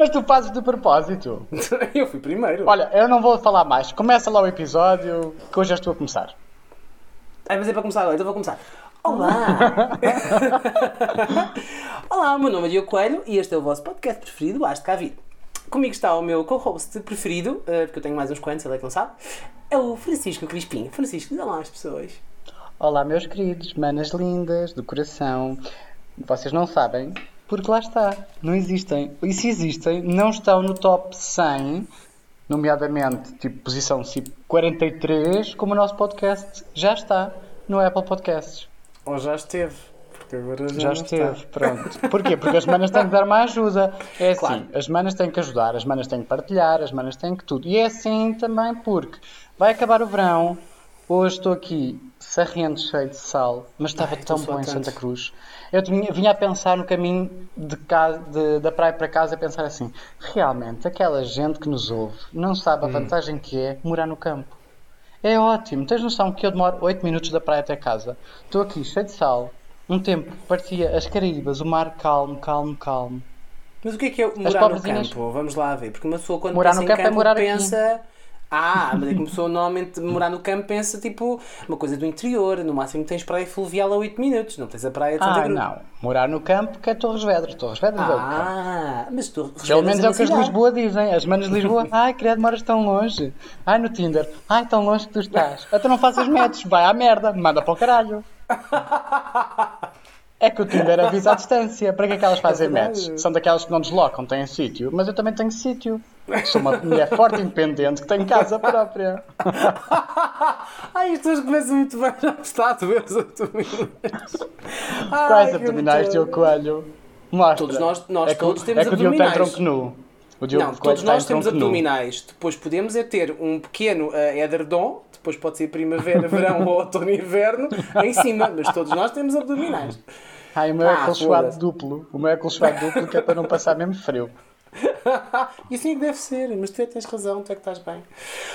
Mas tu fazes de propósito. eu fui primeiro. Olha, eu não vou falar mais. Começa lá o episódio, que hoje já estou a começar. Ai, mas é para começar agora, então vou começar. Olá! Olá, o meu nome é Diogo Coelho e este é o vosso podcast preferido, Acho Cá Vir. Comigo está o meu co-host preferido, eh, porque eu tenho mais uns quantos, ele é que não sabe, é o Francisco Crispim. Francisco, diz lá às pessoas. Olá, meus queridos, manas lindas, do coração. Vocês não sabem, porque lá está, não existem. E se existem, não estão no top 100, nomeadamente, tipo, posição tipo 43, como o nosso podcast já está no Apple Podcasts. Ou já esteve. Porque agora já, Já esteve, está. pronto. Porquê? Porque as manas têm que dar uma ajuda. É assim, Claro. as manas têm que ajudar, as manas têm que partilhar, as manas têm que tudo. E é assim também porque vai acabar o verão, hoje estou aqui sarrento, cheio de sal, mas estava Ai, tão bom em tanto. Santa Cruz. Eu tinha- vinha a pensar no caminho de casa, de- da praia para casa, a pensar assim, realmente, aquela gente que nos ouve não sabe a Hum. vantagem que é morar no campo. É ótimo. Tens noção que eu demoro 8 minutos da praia até casa. Estou aqui cheio de sal. Um tempo parecia as Caraíbas, o mar calmo, calmo, calmo. Mas o que é que é morar no campo? Vamos lá ver. Porque uma pessoa quando Morar pensa no em campo é campo, morar aqui. Ah, mas é que uma pessoa normalmente morar no campo pensa tipo uma coisa do interior. No máximo tens praia fluvial a 8 minutos. Não tens a praia de Santa Ah, Cruz. não. Morar no campo que é Torres Vedras. Torres Vedras é o campo. Ah, mas tu Pelo menos é o que as de Lisboa dizem. As manas de Lisboa, ai, criado, moras tão longe. Ai, no Tinder, ai, tão longe que tu estás. Até não faças metros, vai à merda, manda para o caralho. É que o Tinder avisa à distância. Para que é que elas fazem verdade. matches? São daquelas que não deslocam, têm sítio. Mas eu também tenho sítio. Sou uma mulher forte e independente que tem casa própria. Ai, as pessoas começam muito bem a gostar de ver os abdominais. Ai, Quais abdominais, Diogo Coelho? Mostra. Todos nós- nós é que, todos temos É que o Diogo tem abdominais. tronco nu. O Diogo Não, todos está nós em temos tronco nu. abdominais. Depois podemos é ter um pequeno uh, edredom, depois pode ser primavera, verão ou outono e inverno, em cima, mas todos nós temos abdominais. Ai, o meu é Ah, acolchoado foda-se. duplo. O meu é acolchoado duplo que é para não passar mesmo frio. e assim é que deve ser, mas tu é que tens razão, tu é que estás bem.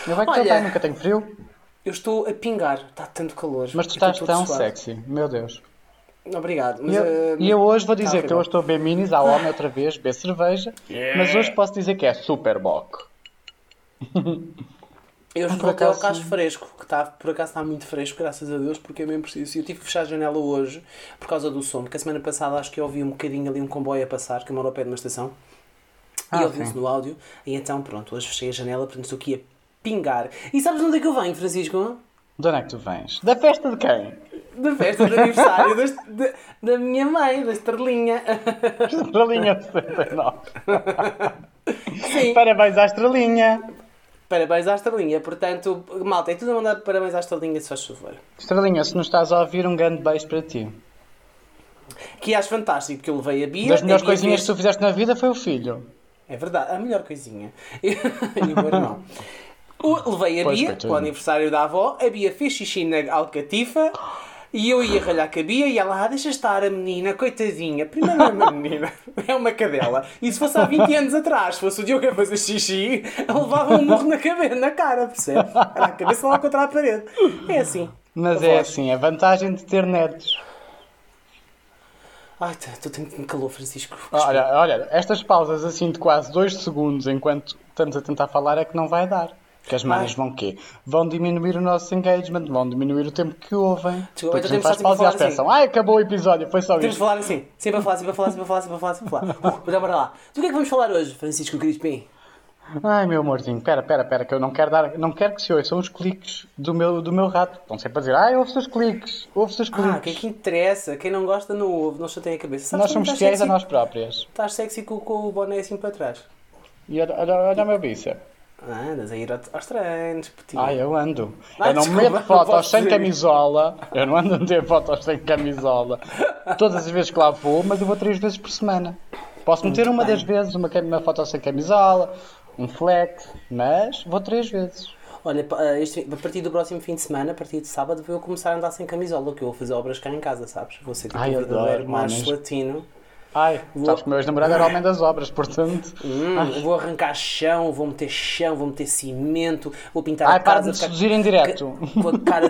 Eu bem que Olha. estou bem, nunca tenho frio. Eu estou a pingar, está tanto calor. Mas tu E estás tão suado. sexy, meu Deus. Obrigado. E Mas, eu, uh, e eu hoje vou tá dizer que eu horrível. estou a beber minis à homem outra vez, beber cerveja, mas hoje posso dizer que é super bock. Eu por voltei ao acaso, caso fresco, que está, por acaso está muito fresco, graças a Deus, porque é mesmo preciso. Eu tive que fechar a janela hoje por causa do som, porque a semana passada acho que eu ouvi um bocadinho ali um comboio a passar, que eu moro ao pé de uma estação, Ah, e ouvi-se no áudio, e então pronto, hoje fechei a janela, portanto estou aqui a pingar. E sabes de onde é que eu venho, Francisco? De onde é que tu vens? Da festa de quem? Da festa de aniversário das- da, da minha mãe, da estrelinha. Estrelinha 69. Sim. Parabéns à estrelinha. Parabéns à estrelinha, portanto, malta, é tudo a mandar parabéns à estrelinha, se faz favor. Estrelinha, se nos estás a ouvir, um grande beijo para ti. Que acho fantástico, porque eu levei a Bia. Das melhores coisinhas fez- que tu fizeste na vida foi o filho. É verdade, a melhor coisinha. e o meu irmão. O- Levei a Pois, Bia para o aniversário da avó, a Bia fez xixi na alcatifa e eu ia ralhar com a Bia e ela, ah, deixa estar a menina, coitadinha. Primeiro não é uma menina, é uma cadela. E se fosse há 20 anos atrás, se fosse o Diogo a fazer xixi, levava um murro na cabeça, na cara, percebe? Era a cabeça lá contra a parede. É assim. Mas é voz. assim, a vantagem de ter netos. Ai, estou tendo calor, Francisco. Olha, olha, estas pausas assim de quase 2 segundos enquanto estamos a tentar falar é que não vai dar. Porque as manas Ai. vão quê? Vão diminuir o nosso engagement, vão diminuir o tempo que ouvem. Desculpa, então a temos só a pensam, ai, acabou o episódio, foi só Temos de falar assim, sempre a falar, sempre a falar, sempre a falar, sempre a falar, sempre a falar. Uh, bora lá. Do que é que vamos falar hoje, Francisco Crispim? Ai, meu amorzinho, pera, pera, pera, que eu não quero dar, não quero que se ouçam os cliques do meu, do meu rato. Estão sempre a dizer, ai, ouve-se os cliques, ouve-se os cliques. Ah, o que é que interessa? Quem não gosta não ouve, não chateia a cabeça. Sabes Nós somos estás fiéis a sexy? nós próprias. Estás sexy com, com o boné assim para trás. E olha, olha, olha o meu bíceps. Ah, andas a ir ao- aos treinos, petit. Ai, eu ando. Ai, eu não desculpa, meto fotos sem camisola. Eu não ando a meter fotos sem camisola. Todas as vezes que lá vou, mas eu vou três vezes por semana. Posso meter uma das vezes uma, uma foto sem camisola, um flex, mas vou três vezes. Olha, ah, este- a partir do próximo fim de semana, a partir de sábado, vou começar a andar sem camisola, que eu vou fazer obras cá em casa, sabes? Vou ser tipo Ai, um verdadeiro macho latino. Ai, sabes que o meu ex-namorado era homem das obras, portanto. Hum, vou arrancar chão, vou meter chão, vou meter cimento, vou pintar Ai, a para casa. de me ficar seduzir em direto. Com a cara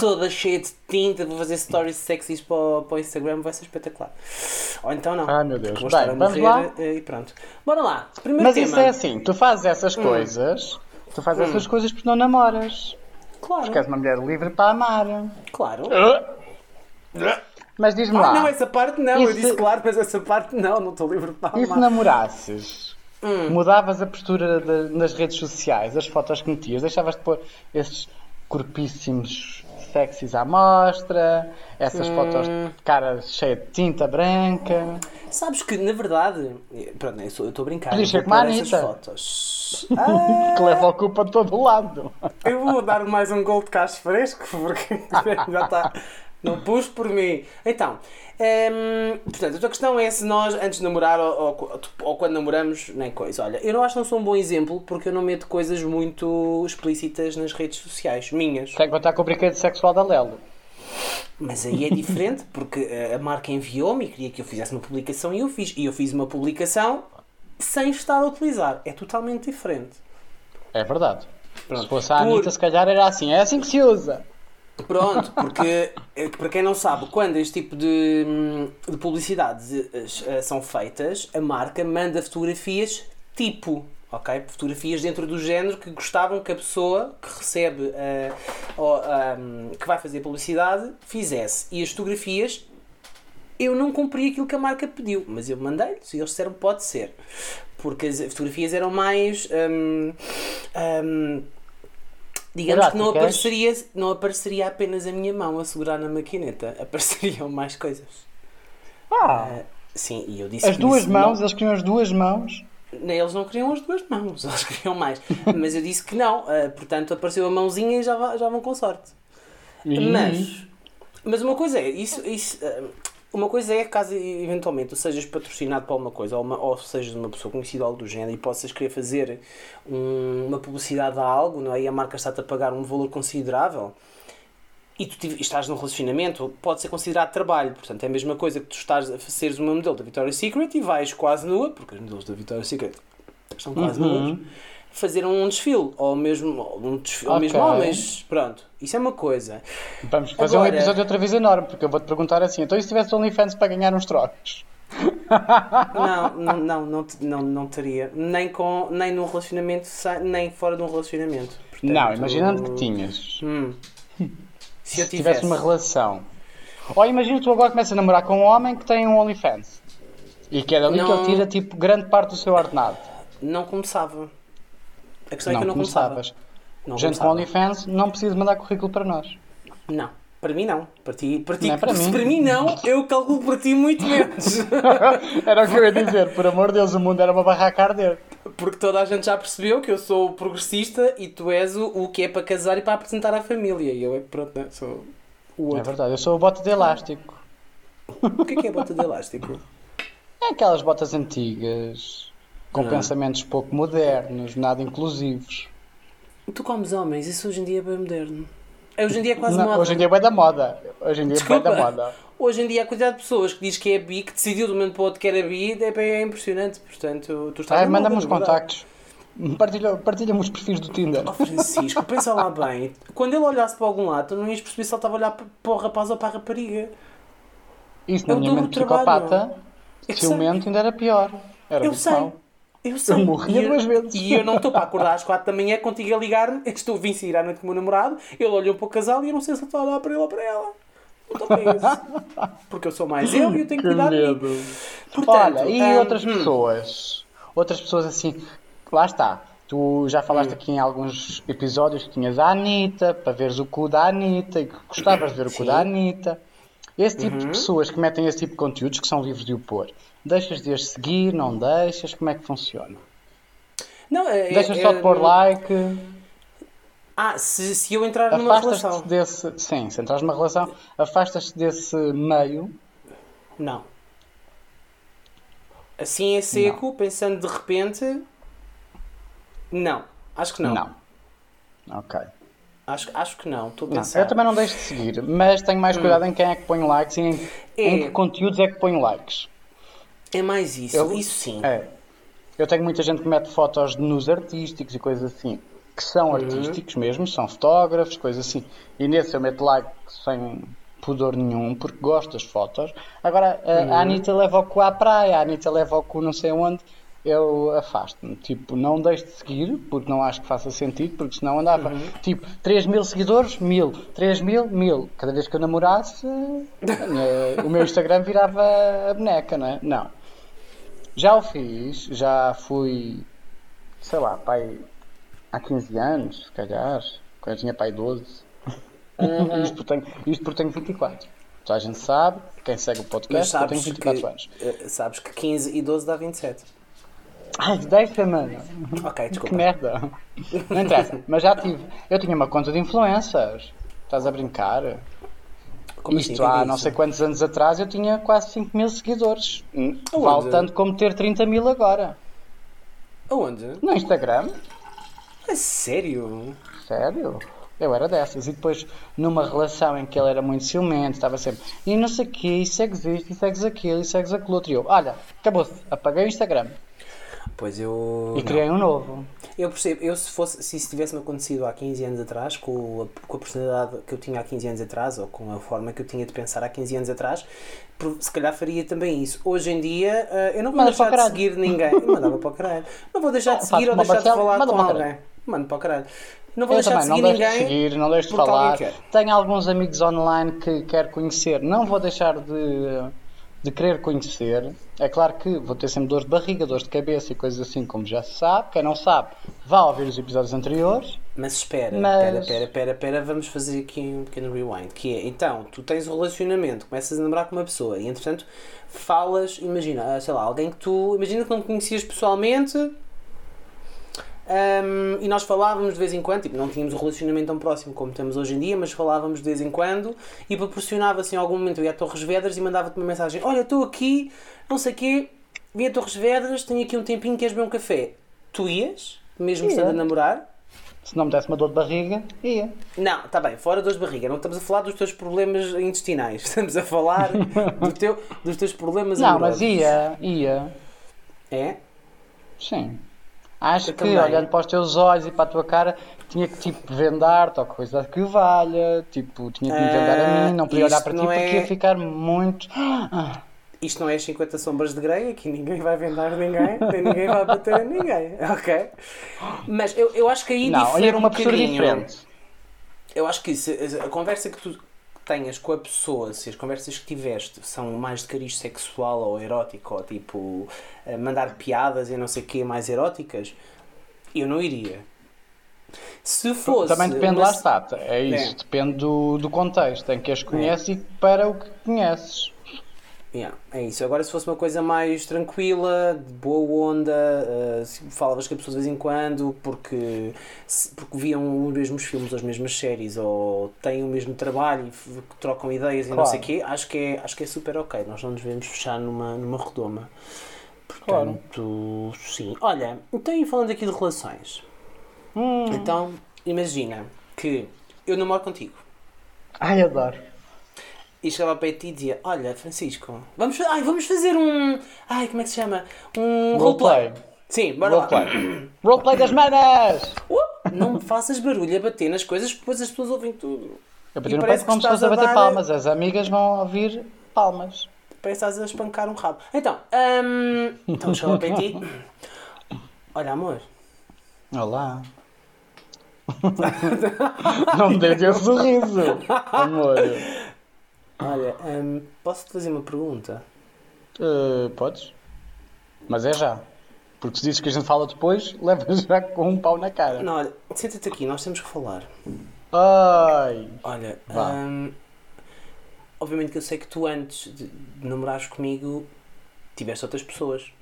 toda cheia de tinta, vou fazer stories sexys para, o- para o Instagram, vai ser espetacular. Ou então não. Ai, meu Deus. Vou Bem, estar a vamos morrer lá? eh, e pronto. Bora lá. Primeiro Mas tema. isso é assim, tu fazes essas coisas, tu fazes essas coisas porque não namoras. Claro, Porque és uma mulher livre para amar. claro. Mas diz-me Ah, lá, não, essa parte não. Eu se- disse claro, mas essa parte não. Não estou livre para e se amar. namorasses? Hum. Mudavas a postura de- nas redes sociais, as fotos que metias, deixavas de pôr esses corpíssimos sexys à mostra, essas Hum. fotos de cara cheia de tinta branca. Sabes que, na verdade, pronto, eu estou eu estou a brincar. Podias eu ser como a Anitta. fotos. Ah, que leva a culpa de todo o lado. eu vou dar mais um gol de cacho fresco porque já está. Não pus por mim. Então, hum, portanto, a tua questão é se nós, antes de namorar ou, ou, ou quando namoramos, nem coisa. Olha, eu não acho que não sou um bom exemplo porque eu não meto coisas muito explícitas nas redes sociais, minhas. Sem contar com o brinquedo sexual da Lelo. Mas aí é diferente porque eh, a marca enviou-me e queria que eu fizesse uma publicação e eu fiz. E eu fiz uma publicação sem estar a utilizar. É totalmente diferente. É verdade. Pronto. Se fosse a Por- Anitta, se calhar era assim. É assim que se usa. Pronto, porque eh, para quem não sabe, quando este tipo de, hum, de publicidades eh, eh, são feitas, a marca manda fotografias tipo, ok? Fotografias dentro do género que gostavam que a pessoa que recebe, eh, ou, hum, que vai fazer publicidade, fizesse. E as fotografias, eu não cumpri aquilo que a marca pediu, mas eu mandei-lhes e eles disseram pode ser. Porque as fotografias eram mais. hum, hum, Digamos que não apareceria, não apareceria apenas a minha mão a segurar na maquineta, apareceriam mais coisas. Ah, Sim, e eu disse as duas isso mãos, eles queriam as duas mãos. Não, eles não queriam as duas mãos, eles queriam mais. Mas eu disse que não, ah, portanto apareceu a mãozinha e já, já vão com sorte. Mas, mas uma coisa é, isso, isso, ah, uma coisa é caso eventualmente tu sejas patrocinado por alguma coisa ou, uma, ou sejas uma pessoa conhecida algo do género e possas querer fazer um- uma publicidade a algo, não é? E a marca está-te a pagar um valor considerável e tu estás num relacionamento, pode ser considerado trabalho. Portanto, é a mesma coisa que tu estás a seres uma modelo da Victoria's Secret e vais quase nua, porque os modelos da Victoria's Secret estão quase Uhum. nuas, fazer um desfile. Ou mesmo, um desfile, ou Ok. mesmo homens. Pronto, isso é uma coisa. Vamos fazer um Agora- episódio outra vez enorme, porque eu vou-te perguntar assim: então e se tivesse OnlyFans para ganhar uns trocos? Não, não, não, não, não, não teria. Nem, com, nem num relacionamento, nem fora de um relacionamento. Portanto, Não, imaginando que tinhas. Hum. Se eu Se tivesse. tivesse uma relação. Ou imagina tu agora começas a namorar com um homem que tem um OnlyFans. E que é dali que Não. ele tira tipo grande parte do seu ordenado. Não começava. A questão é não que eu não começavas. começava. Não Gente com começava. OnlyFans não precisa mandar currículo para nós. Não. Para mim não. Para ti, para ti, Não é para se mim. para mim não, eu calculo para ti muito menos. Era o que eu ia dizer, por amor de Deus, o mundo era uma barraca a arder. Porque toda a gente já percebeu que eu sou o progressista e tu és o, o que é para casar e para apresentar à família. E eu é pronto, né? sou o É outro. verdade, eu sou o bote de elástico. o que é que é bota de elástico? É aquelas botas antigas, com Ah. pensamentos pouco modernos, nada inclusivos. Tu comes homens, isso hoje em dia é bem moderno. É, Hoje em dia é quase Não, moda. hoje em dia é bem da moda. Hoje em dia é bem Desculpa. da moda. Hoje em dia a quantidade de pessoas que diz que é bi, que decidiu de um momento para o outro que era bi, é, bem- é impressionante. Portanto, tu estás na manda-me verdade. contactos. Partilha- Partilha-me os perfis do Tinder. Oh, Francisco, pensa lá bem. Quando ele olhasse para algum lado, tu não ias perceber se ele estava a olhar para o rapaz ou para a rapariga. Isso É na minha mente do psicopata, ciumento ainda era pior. Era Eu sei. mau. Eu sei. Eu morria e duas vezes. E eu não estou para acordar às 4 da manhã contigo a ligar-me. Eu Estou, vim sair à noite com o meu namorado. Ele olhou para o casal e eu não sei se ele está a olhar para ele ou para ela. Estou para isso. Porque eu sou mais eu e eu tenho que cuidar de mim. Portanto, Olha, e hum, outras hum. pessoas? Outras pessoas assim, lá está. Tu já falaste Hum. aqui em alguns episódios que tinhas a Anitta, para veres o cu da Anitta e que gostavas de ver o cu Sim. da Anitta. Esse tipo Uhum. de pessoas que metem esse tipo de conteúdos, que são livres de o pôr, deixas de as seguir, não deixas? Como é que funciona? Não, é, Deixas é- só de pôr é- like, Ah, se, se eu entrar numa relação. desse. Sim, se entras numa relação, afastas-te desse meio. Não. Assim é seco, pensando de repente. Não. Acho que não. Não. Ok. Acho, acho que não. Estou a Não, pensar. eu também não deixo de seguir, mas tenho mais cuidado em quem é que ponho likes e em, É. em que conteúdos é que ponho likes. É mais isso, Eu- isso sim. É. Eu tenho muita gente que mete fotos nos artísticos e coisas assim, que são Uhum. artísticos mesmo, são fotógrafos, coisas assim. E nesse eu meto like sem pudor nenhum, porque gosto das fotos. Agora, a, Uhum. a Anitta leva o cu à praia, a Anitta leva o cu não sei onde, eu afasto-me. Tipo, não deixo de seguir, porque não acho que faça sentido, porque senão andava, Uhum. tipo, 3 mil seguidores, mil, 3 mil, mil. Cada vez que eu namorasse, o meu Instagram virava a boneca, não é? Não. Já o fiz, já fui, sei lá, pai, há 15 anos, se calhar, quando eu tinha pai 12. isto, porque tenho, isto porque tenho 24. Toda a gente sabe, quem segue o podcast, eu tenho sabes 24 que, anos. eh, sabes que 15 e 12 dá 27. Ai, deixa-me! Ok, Que desculpa. merda! Não interessa, mas já tive. Eu tinha uma conta de influencers. Estás a brincar? Como Isto assim? O que é há isso? não sei quantos anos atrás eu tinha quase 5 mil seguidores. Hum? Vale tanto como ter 30 mil agora. Aonde? No Instagram? A sério? Sério? Eu era dessas. E depois, numa relação em que ele era muito ciumento, estava sempre e não sei o quê, e segues isto, e segues aquilo, e segues aquilo outro. E eu, olha, acabou-se, apaguei o Instagram Pois eu. e não. criei um novo. Eu percebo, eu se fosse, se isso tivesse-me acontecido há 15 anos atrás, com a, com a personalidade que eu tinha há 15 anos atrás, ou com a forma que eu tinha de pensar há 15 anos atrás, se calhar faria também isso. Hoje em dia, eh, eu não vou Manda deixar de caralho. seguir ninguém. Mandava para o caralho. Não vou deixar de seguir ou deixar de falar com alguém. Mano, para o caralho. Não vou Eu deixar também, de não seguir de ninguém. seguir, não deixo de falar. Tenho alguns amigos online que quero conhecer, não vou deixar de, de querer conhecer. É claro que vou ter sempre dores de barriga, dores de cabeça e coisas assim, como já se sabe. Quem não sabe, vá ouvir os episódios anteriores. Mas espera, Mas- espera, espera, espera, espera, vamos fazer aqui um pequeno rewind. Que é, então, tu tens um relacionamento, começas a namorar com uma pessoa e entretanto falas, imagina, ah, sei lá, alguém que tu, imagina que não conhecias pessoalmente hum, e nós falávamos de vez em quando, tipo, não tínhamos um relacionamento tão próximo como temos hoje em dia, mas falávamos de vez em quando e proporcionava-se em algum momento eu ia a Torres Vedras e mandava-te uma mensagem: Olha, estou aqui, não sei o quê, vim a Torres Vedras, tenho aqui um tempinho, queres beber um café? Tu ias, mesmo estando a namorar? Se não me desse uma dor de barriga, ia. Não, está bem, fora dores de barriga. Não estamos a falar dos teus problemas intestinais. Estamos a falar do teu, dos teus problemas Não, amorosos. mas ia, ia. É? Sim. Acho Eu que, também. olhando para os teus olhos e para a tua cara, tinha que tipo vendar-te ou coisa que valha. Tipo, tinha que me vendar a mim, não podia olhar isto para ti não porque é- ia ficar muito. Ah, Isto não é as 50 sombras de Grey, aqui ninguém vai vendar ninguém, nem ninguém vai bater em ninguém, ok? Mas eu, eu acho que aí Não, difere ia com um uma bocadinho. diferente. Eu acho que se a conversa que tu tenhas com a pessoa, se as conversas que tiveste são mais de cariz sexual ou erótico, ou tipo eh, mandar piadas e não sei o que mais eróticas, eu não iria. Se fosse. Também depende, uma- lá está. É isso, É. depende do, do contexto em que as conheces e para o que conheces. Yeah, é isso. Agora, se fosse uma coisa mais tranquila, de boa onda, se falavas com a pessoa de vez em quando, porque, se- porque viam os mesmos filmes, ou as mesmas séries, ou têm o mesmo trabalho e trocam ideias e não Claro. sei o quê, acho que, é, acho que é super ok. Nós não nos devemos fechar numa, numa redoma. Claro. Portanto, sim. Olha, então e falando aqui de relações. Hum. Então, imagina que eu namoro contigo. Ai, adoro. E chegava para ti e dizia: Olha, Francisco, vamos, ai, vamos fazer um. Ai, como é que se chama? Um roleplay. Roleplay. Sim, bora lá. Roleplay. Roleplay das manas! Uh, não faças barulho a bater nas coisas, depois as pessoas ouvem tudo. Eu pedi no peito como estás fosse a bater dar- palmas. As amigas vão ouvir palmas. Parece que estás a espancar um rabo. Então, hum, então chegava para ti: Olha, amor, Olá. Não me dê esse sorriso, amor. olha, hum, posso-te fazer uma pergunta? Uh, podes? Mas é já. Porque se dizes que a gente fala depois, levas já com um pau na cara. Não, olha, senta-te aqui, nós temos que falar. Ai. Olha, hum, obviamente que eu sei que tu antes de, namorares comigo tiveste outras pessoas.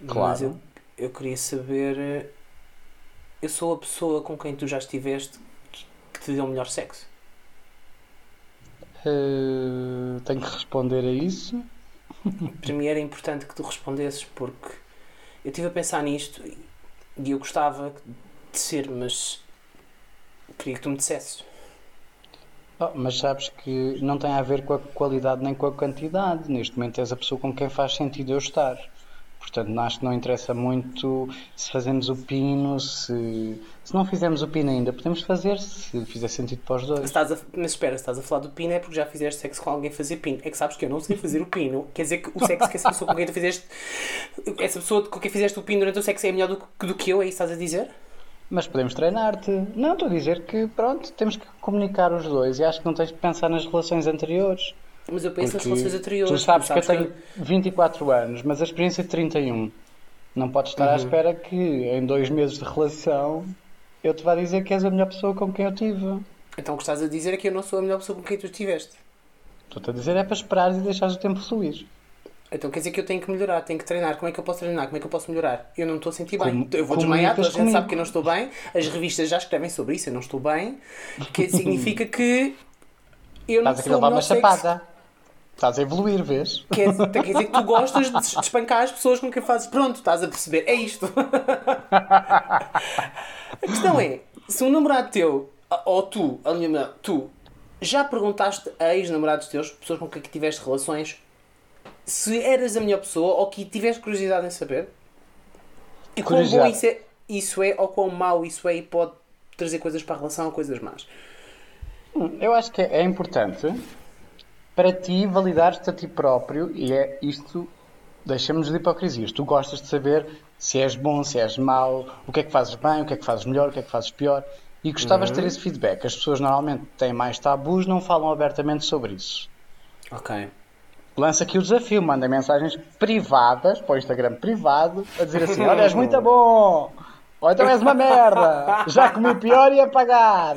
Mas Claro. eu, eu queria saber. eh, Eu sou a pessoa com quem tu já estiveste que te deu o melhor sexo. Uh, tenho que responder a isso. Para mim era importante que tu respondesses porque eu estive a pensar nisto e- e eu gostava de ser, mas queria que tu me dissesses. Oh, mas sabes que não tem a ver com a qualidade nem com a quantidade. Neste momento és a pessoa com quem faz sentido eu estar. Portanto, acho que não interessa muito se fazemos o pino, se, se não fizermos o pino ainda, podemos fazer se fizer sentido para os dois. Mas, estás a, mas espera, se estás a falar do pino é porque já fizeste sexo com alguém fazer pino. É que sabes que eu não sei fazer o pino. Quer dizer que o sexo que essa pessoa com quem tu fizeste. Essa pessoa com quem fizeste o pino durante o sexo é melhor do, que- do que eu, é isso que estás a dizer? Mas podemos treinar-te. Não, estou a dizer que, pronto, temos que comunicar os dois e acho que não tens de pensar nas relações anteriores. Mas eu penso nas Porque relações anteriores. Tu sabes, tu que eu tenho 24 anos, mas a experiência de 31. Não podes estar à Uhum. espera que em dois meses de relação eu te vá dizer que és a melhor pessoa com quem eu tive. Então o que estás a dizer é que eu não sou a melhor pessoa com quem tu estiveste. Estou-te a dizer é para esperar e deixares o tempo fluir. Então quer dizer que eu tenho que melhorar, tenho que treinar. Como é que eu posso treinar? Como é que eu posso melhorar? Eu não estou a sentir bem. Como- eu vou desmaiar, toda a gente comigo. sabe que eu não estou bem. As revistas já escrevem sobre isso, eu não estou bem. Que significa que eu não Estás a sou o levar uma chapada. Estás a evoluir, vês? Quer, quer dizer que tu gostas de de espancar as pessoas com quem fazes. Pronto, estás a perceber. É isto. A questão é: se um namorado teu, ou tu, a minha tu, já perguntaste a ex-namorados teus, pessoas com quem tiveste relações, se eras a melhor pessoa ou que tiveste curiosidade em saber? E quão bom isso é, isso é ou quão mau isso é e pode trazer coisas para a relação ou coisas más? Eu acho que é importante para ti validares-te a ti próprio e é isto, deixamos de hipocrisias. Tu gostas de saber se és bom, se és mau, o que é que fazes bem, o que é que fazes melhor, o que é que fazes pior. E gostavas de ter esse feedback. As pessoas normalmente têm mais tabus, não falam abertamente sobre isso. Ok. Lança aqui o desafio, manda mensagens privadas para o Instagram privado a dizer assim: Olha, és muito bom! Ou então és uma merda! Já comi pior e a pagar!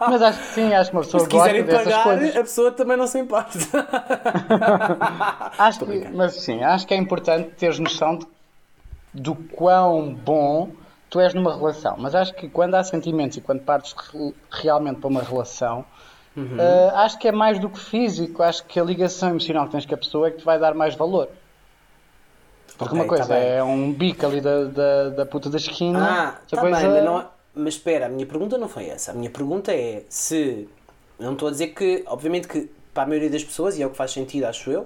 Mas acho que sim, acho que uma pessoa Se gosta quiserem dessas pagar, coisas. a pessoa também não se importa. Acho que, mas sim, acho que é importante teres noção de, do quão bom tu és numa relação. Mas acho que quando há sentimentos e quando partes re- realmente para uma relação, Uhum. eh, acho que é mais do que físico. Acho que a ligação emocional que tens com a pessoa é que te vai dar mais valor. Porque Ok, uma coisa tá é um bico ali da, da, da puta da esquina. Ah, tá coisa bem, mas, não é- mas espera, a minha pergunta não foi essa. A minha pergunta é se. Não estou a dizer que, obviamente, que para a maioria das pessoas, e é o que faz sentido, acho eu,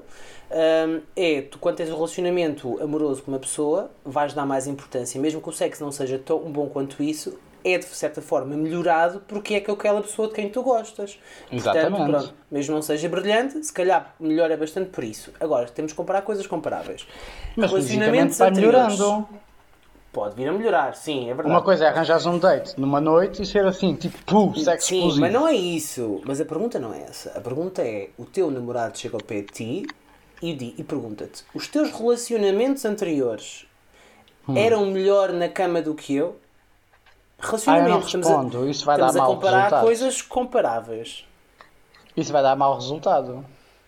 hum, é tu, quando tens um relacionamento amoroso com uma pessoa, vais dar mais importância, mesmo que o sexo não seja tão bom quanto isso, é de certa forma melhorado porque é que aquela pessoa de quem tu gostas. Exatamente. Portanto, pronto, mesmo não seja brilhante, se calhar melhora bastante por isso. Agora, temos que comparar coisas comparáveis. Mas Relacionamentos vai melhorando. Pode vir a melhorar, sim, é verdade. Uma coisa é arranjares um date numa noite e ser assim, tipo, pum, sexo Sim, explosivo. mas não é isso. Mas a pergunta não é essa. A pergunta é: o teu namorado chega ao pé de ti e, e pergunta-te: os teus relacionamentos anteriores Hum. eram melhor na cama do que eu? Ah, eu não Relacionamentos. estamos a- respondo. Isso vai dar estamos a mau comparar resultado. coisas comparáveis. Isso vai dar mau resultado.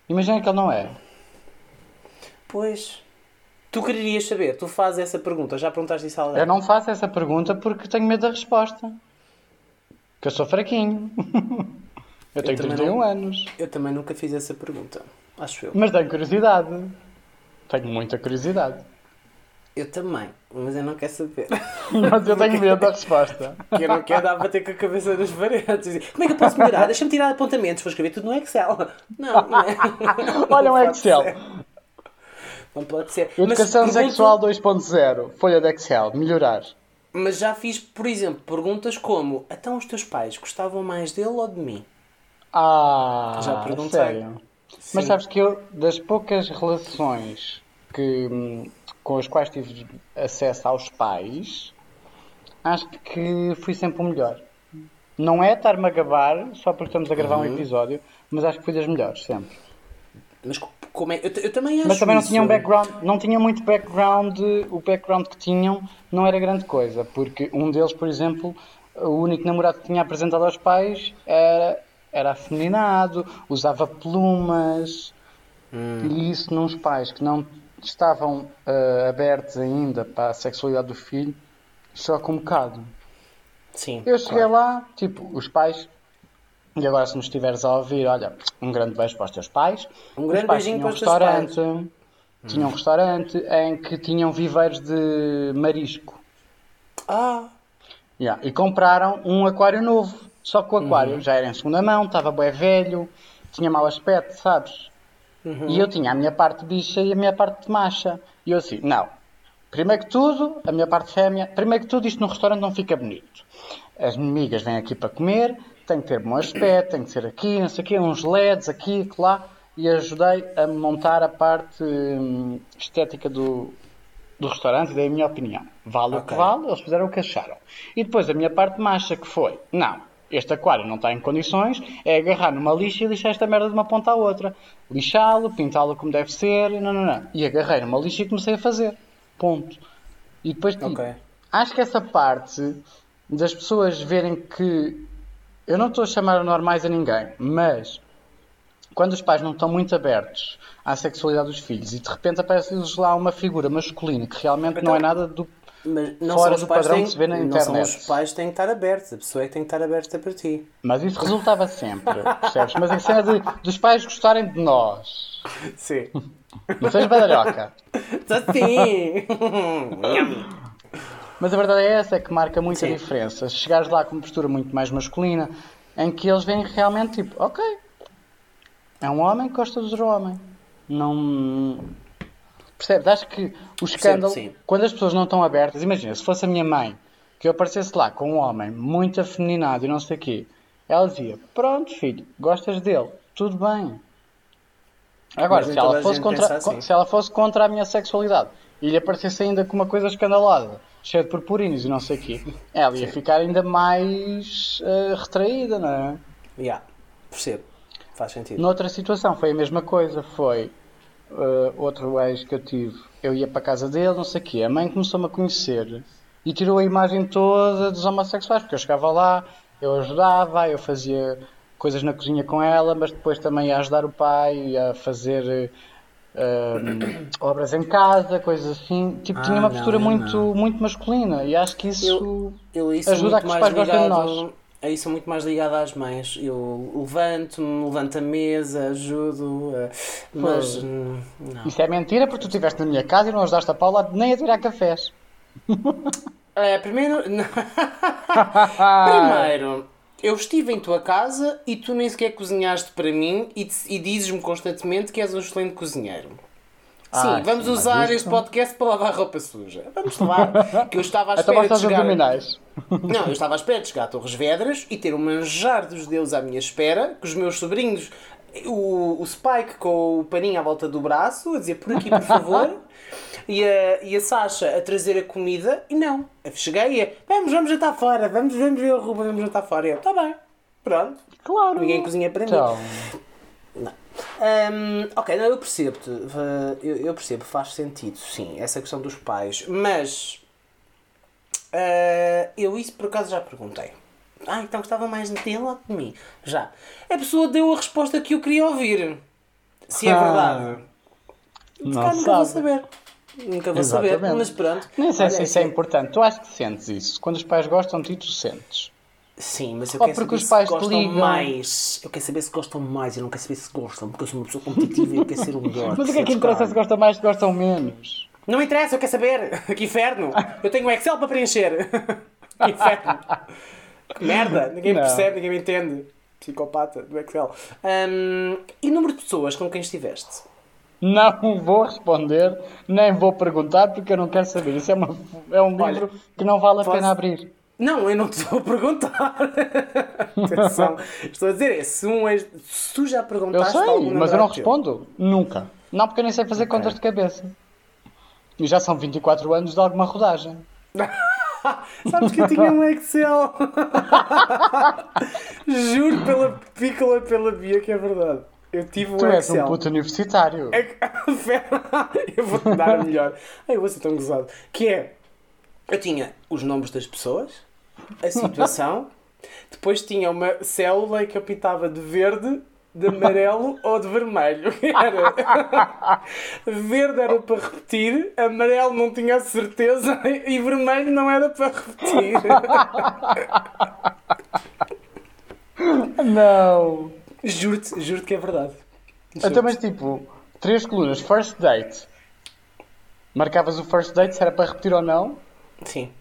Imagina que ele não é. Pois. Tu querias saber, tu fazes essa pergunta, já perguntaste isso a alguém? Eu não faço essa pergunta porque tenho medo da resposta. Que eu sou fraquinho. eu tenho também 31 não. anos. Eu também nunca fiz essa pergunta. Acho eu. Mas tenho curiosidade. Tenho muita curiosidade. Eu também, mas eu não quero saber. Mas eu tenho medo da resposta. Que eu não quero dar a bater com a cabeça nas paredes. Como é que eu posso melhorar? Deixa-me tirar apontamentos, vou escrever tudo no Excel. Não, não é. Olha um Excel. ser. Não pode ser. Mas Educação pergunto- sexual 2.0. Folha de Excel. Melhorar. Mas já fiz, por exemplo, perguntas como: então os teus pais gostavam mais dele ou de mim? Ah, Já perguntei. sério. Mas sabes que eu, das poucas relações que, hum, com as quais tive acesso aos pais, acho que fui sempre o melhor. Não é estar-me a gabar só porque estamos a gravar Uhum. um episódio, mas acho que fui das melhores, sempre. Mas co- como é? Eu, eu também acho Mas também não isso. tinham background, não tinha muito background, o background que tinham não era grande coisa, porque um deles, por exemplo, o único namorado que tinha apresentado aos pais era, era afeminado, usava plumas, e isso nos pais que não estavam ah, abertos ainda para a sexualidade do filho, choca um bocado. Sim. Eu cheguei claro. lá, tipo, os pais. E agora, se nos estiveres a ouvir, olha, um grande beijo para os teus pais. Um Os grande pais beijinho para os teus pais. restaurante, Tinham um restaurante em que tinham viveiros de marisco. Ah, Yeah, E compraram um aquário novo. Só que o aquário já era em segunda mão, estava bem velho, tinha mau aspecto, sabes? E eu tinha a minha parte bicha e a minha parte macha. E eu assim, não. Primeiro que tudo, a minha parte fêmea, primeiro que tudo, isto no restaurante não fica bonito. As amigas vêm aqui para comer, tem que ter bom aspecto, tem que ser aqui, não sei o quê, uns LEDs aqui, lá. E ajudei a montar a parte hum, estética do, do restaurante e dei a minha opinião. Vale o que vale, eles fizeram o que acharam. E depois a minha parte macha que foi, não, este aquário não está em condições, é agarrar numa lixa e lixar esta merda de uma ponta à outra. Lixá-lo, pintá-lo como deve ser, não, não, não. E agarrei numa lixa e comecei a fazer. Ponto. E depois, tipo, acho que essa parte das pessoas verem que eu não estou a chamar normais a ninguém, mas quando os pais não estão muito abertos à sexualidade dos filhos e de repente aparece-lhes lá uma figura masculina que realmente não é nada do. Mas não Fora são os do pais padrão têm, que se vê na Não são internet. os pais têm que estar abertos. A pessoa é que tem que estar aberta para ti. Mas isso resultava sempre, percebes? Mas a cena de, dos pais gostarem de nós. Sim. Não sejas badalhoca. Assim. Mas a verdade é essa, é que marca muita Sim. diferença. Chegares lá com uma postura muito mais masculina, em que eles veem realmente tipo, ok, é um homem que gosta de outro homem. Não. Percebes? Acho que o escândalo, sim. quando as pessoas não estão abertas, imagina, se fosse a minha mãe, que eu aparecesse lá com um homem muito afeminado e não sei o quê, ela dizia: Pronto, filho, gostas dele, tudo bem. Agora, se ela, fosse contra, assim. se ela fosse contra a minha sexualidade e lhe aparecesse ainda com uma coisa escandalosa, cheia de purpurinos e não sei o quê, ela ia ficar ainda mais eh, retraída, não é? Já. Percebo. Faz sentido. Noutra situação foi a mesma coisa, foi eh, outro ex que eu tive, eu ia para a casa dele, não sei o quê, a mãe começou-me a conhecer e tirou a imagem toda dos homossexuais, porque eu chegava lá, eu ajudava, eu fazia coisas na cozinha com ela, mas depois também ia ajudar o pai a fazer eh, obras em casa, coisas assim, tipo, Ah, tinha uma não, postura eu muito, não. muito masculina e acho que isso... Eu isso Ajuda a muito que os pais gostem de nós. A isso é muito mais ligado às mães. Eu levanto-me, levanto a mesa, ajudo, eh, mas Pois. não. Isso é mentira porque tu estiveste na minha casa e não ajudaste a Paula nem a tirar cafés. É, primeiro. primeiro, eu estive em tua casa e tu nem sequer cozinhaste para mim e, e dizes-me constantemente que és um excelente cozinheiro. Sim, Ah, vamos usar isso- este podcast para lavar roupa suja. Vamos lá. Que eu estava à Então espera de chegar. abdominais. Não, eu estava à espera de chegar a Torres Vedras e ter um manjar dos deuses à minha espera, com os meus sobrinhos, o, o Spike com o paninho à volta do braço, a dizer por aqui, por favor, e a, e a Sasha a trazer a comida, e não. Eu cheguei e a, vamos, vamos jantar fora, vamos, vamos ver a roupa, vamos jantar fora. E eu, está bem, pronto. Claro. Ninguém cozinha para mim. Então, Hum, ok, não, eu percebo-te. Eu, eu percebo, faz sentido, sim, essa questão dos pais. Mas uh, eu isso por acaso já perguntei. Ah, então gostava mais de dele ou de mim? Já. A pessoa deu a resposta que eu queria ouvir. Se é Ah, verdade. não Cá nunca vou sabe. saber. Nunca vou saber, Exatamente. mas pronto. Nem sei Olha, se isso é assim, importante. Tu acho que sentes isso. Quando os pais gostam de ti, tu sentes. Sim, mas eu Ou quero porque saber os pais se gostam ligam. mais. Eu quero saber se gostam mais, eu não quero saber se gostam, porque eu sou uma pessoa competitiva e eu quero ser o melhor. Mas o que é que interessa se gostam mais se gostam menos? Não interessa, eu quero saber. Que inferno. Eu tenho um Excel para preencher. Que inferno. Que merda. Ninguém me percebe, ninguém me entende. Psicopata do Excel. Hum, e número de pessoas com quem estiveste? Não vou responder, nem vou perguntar porque eu não quero saber. Isso é, uma, é um Olha, livro que não vale a posso- pena abrir. Não, eu não te vou perguntar. Atenção. Estou a dizer, é, se, um ex- se tu já Eu perguntaste sei, algum mas eu não respondo. Nunca. Não, porque eu nem sei fazer contas de cabeça. E já são 24 anos de alguma rodagem. Sabes que eu tinha um Excel. Juro pela pícola pela Bia que é verdade. Eu tive um Tu és Excel. um puto universitário. É eu vou-te dar a melhor. Ai, eu vou ser tão gozado. Que é, eu tinha os nomes das pessoas, a situação, depois tinha uma célula que eu pintava de verde, de amarelo ou de vermelho. Era. Verde era para repetir, amarelo não tinha certeza e vermelho não era para repetir. Não. Juro-te, juro-te que é verdade. Então, mas tipo, três colunas, first date. Marcavas o first date se era para repetir ou não. Sim.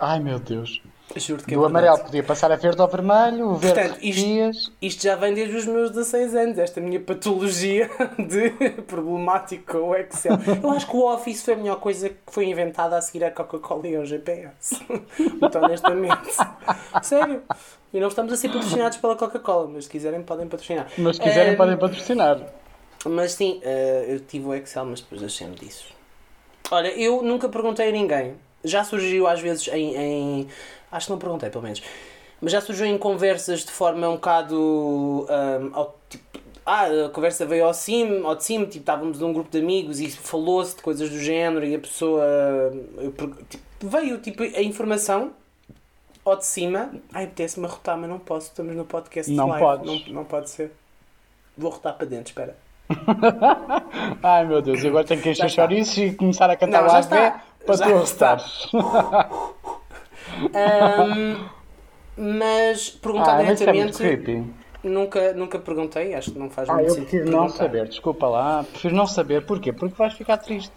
Ai meu Deus. Juro-te que é Do verdade. amarelo podia passar a verde ao vermelho, o verde Portanto, isto-. Isto já vem desde os meus 16 anos, esta minha patologia de problemático com o Excel. Eu acho que o Office foi a melhor coisa que foi inventada a seguir a Coca-Cola e ao GPS. Muito honestamente. Sério. E não estamos a ser patrocinados pela Coca-Cola, mas se quiserem podem patrocinar. Mas se quiserem Ehm, podem patrocinar. Mas sim, eh, eu tive o Excel, mas depois deixei-me disso. Olha, eu nunca perguntei a ninguém. Já surgiu às vezes em, em- Acho que não perguntei, pelo menos. Mas já surgiu em conversas de forma um bocado. ahm, ao- tipo, ah, a conversa veio ao cimo, ao de cima, tipo, estávamos num grupo de amigos e falou-se de coisas do género e a pessoa. per- tipo, veio tipo, a informação ao de cima. Ai, apetece-me arrotar, mas não posso, estamos no podcast Não live. podes. Não, não pode ser. Vou arrotar para dentro, espera. Ai meu Deus, agora tenho que encher chouriços e começar a cantar Não, já AV está. Para tu arrotares. Ahm, mas perguntar Ah, é diretamente creepy. nunca, nunca perguntei, acho que não faz Ah, muito eu sentido. prefiro não saber, desculpa lá. Prefiro não saber, porquê? Porque vais ficar triste.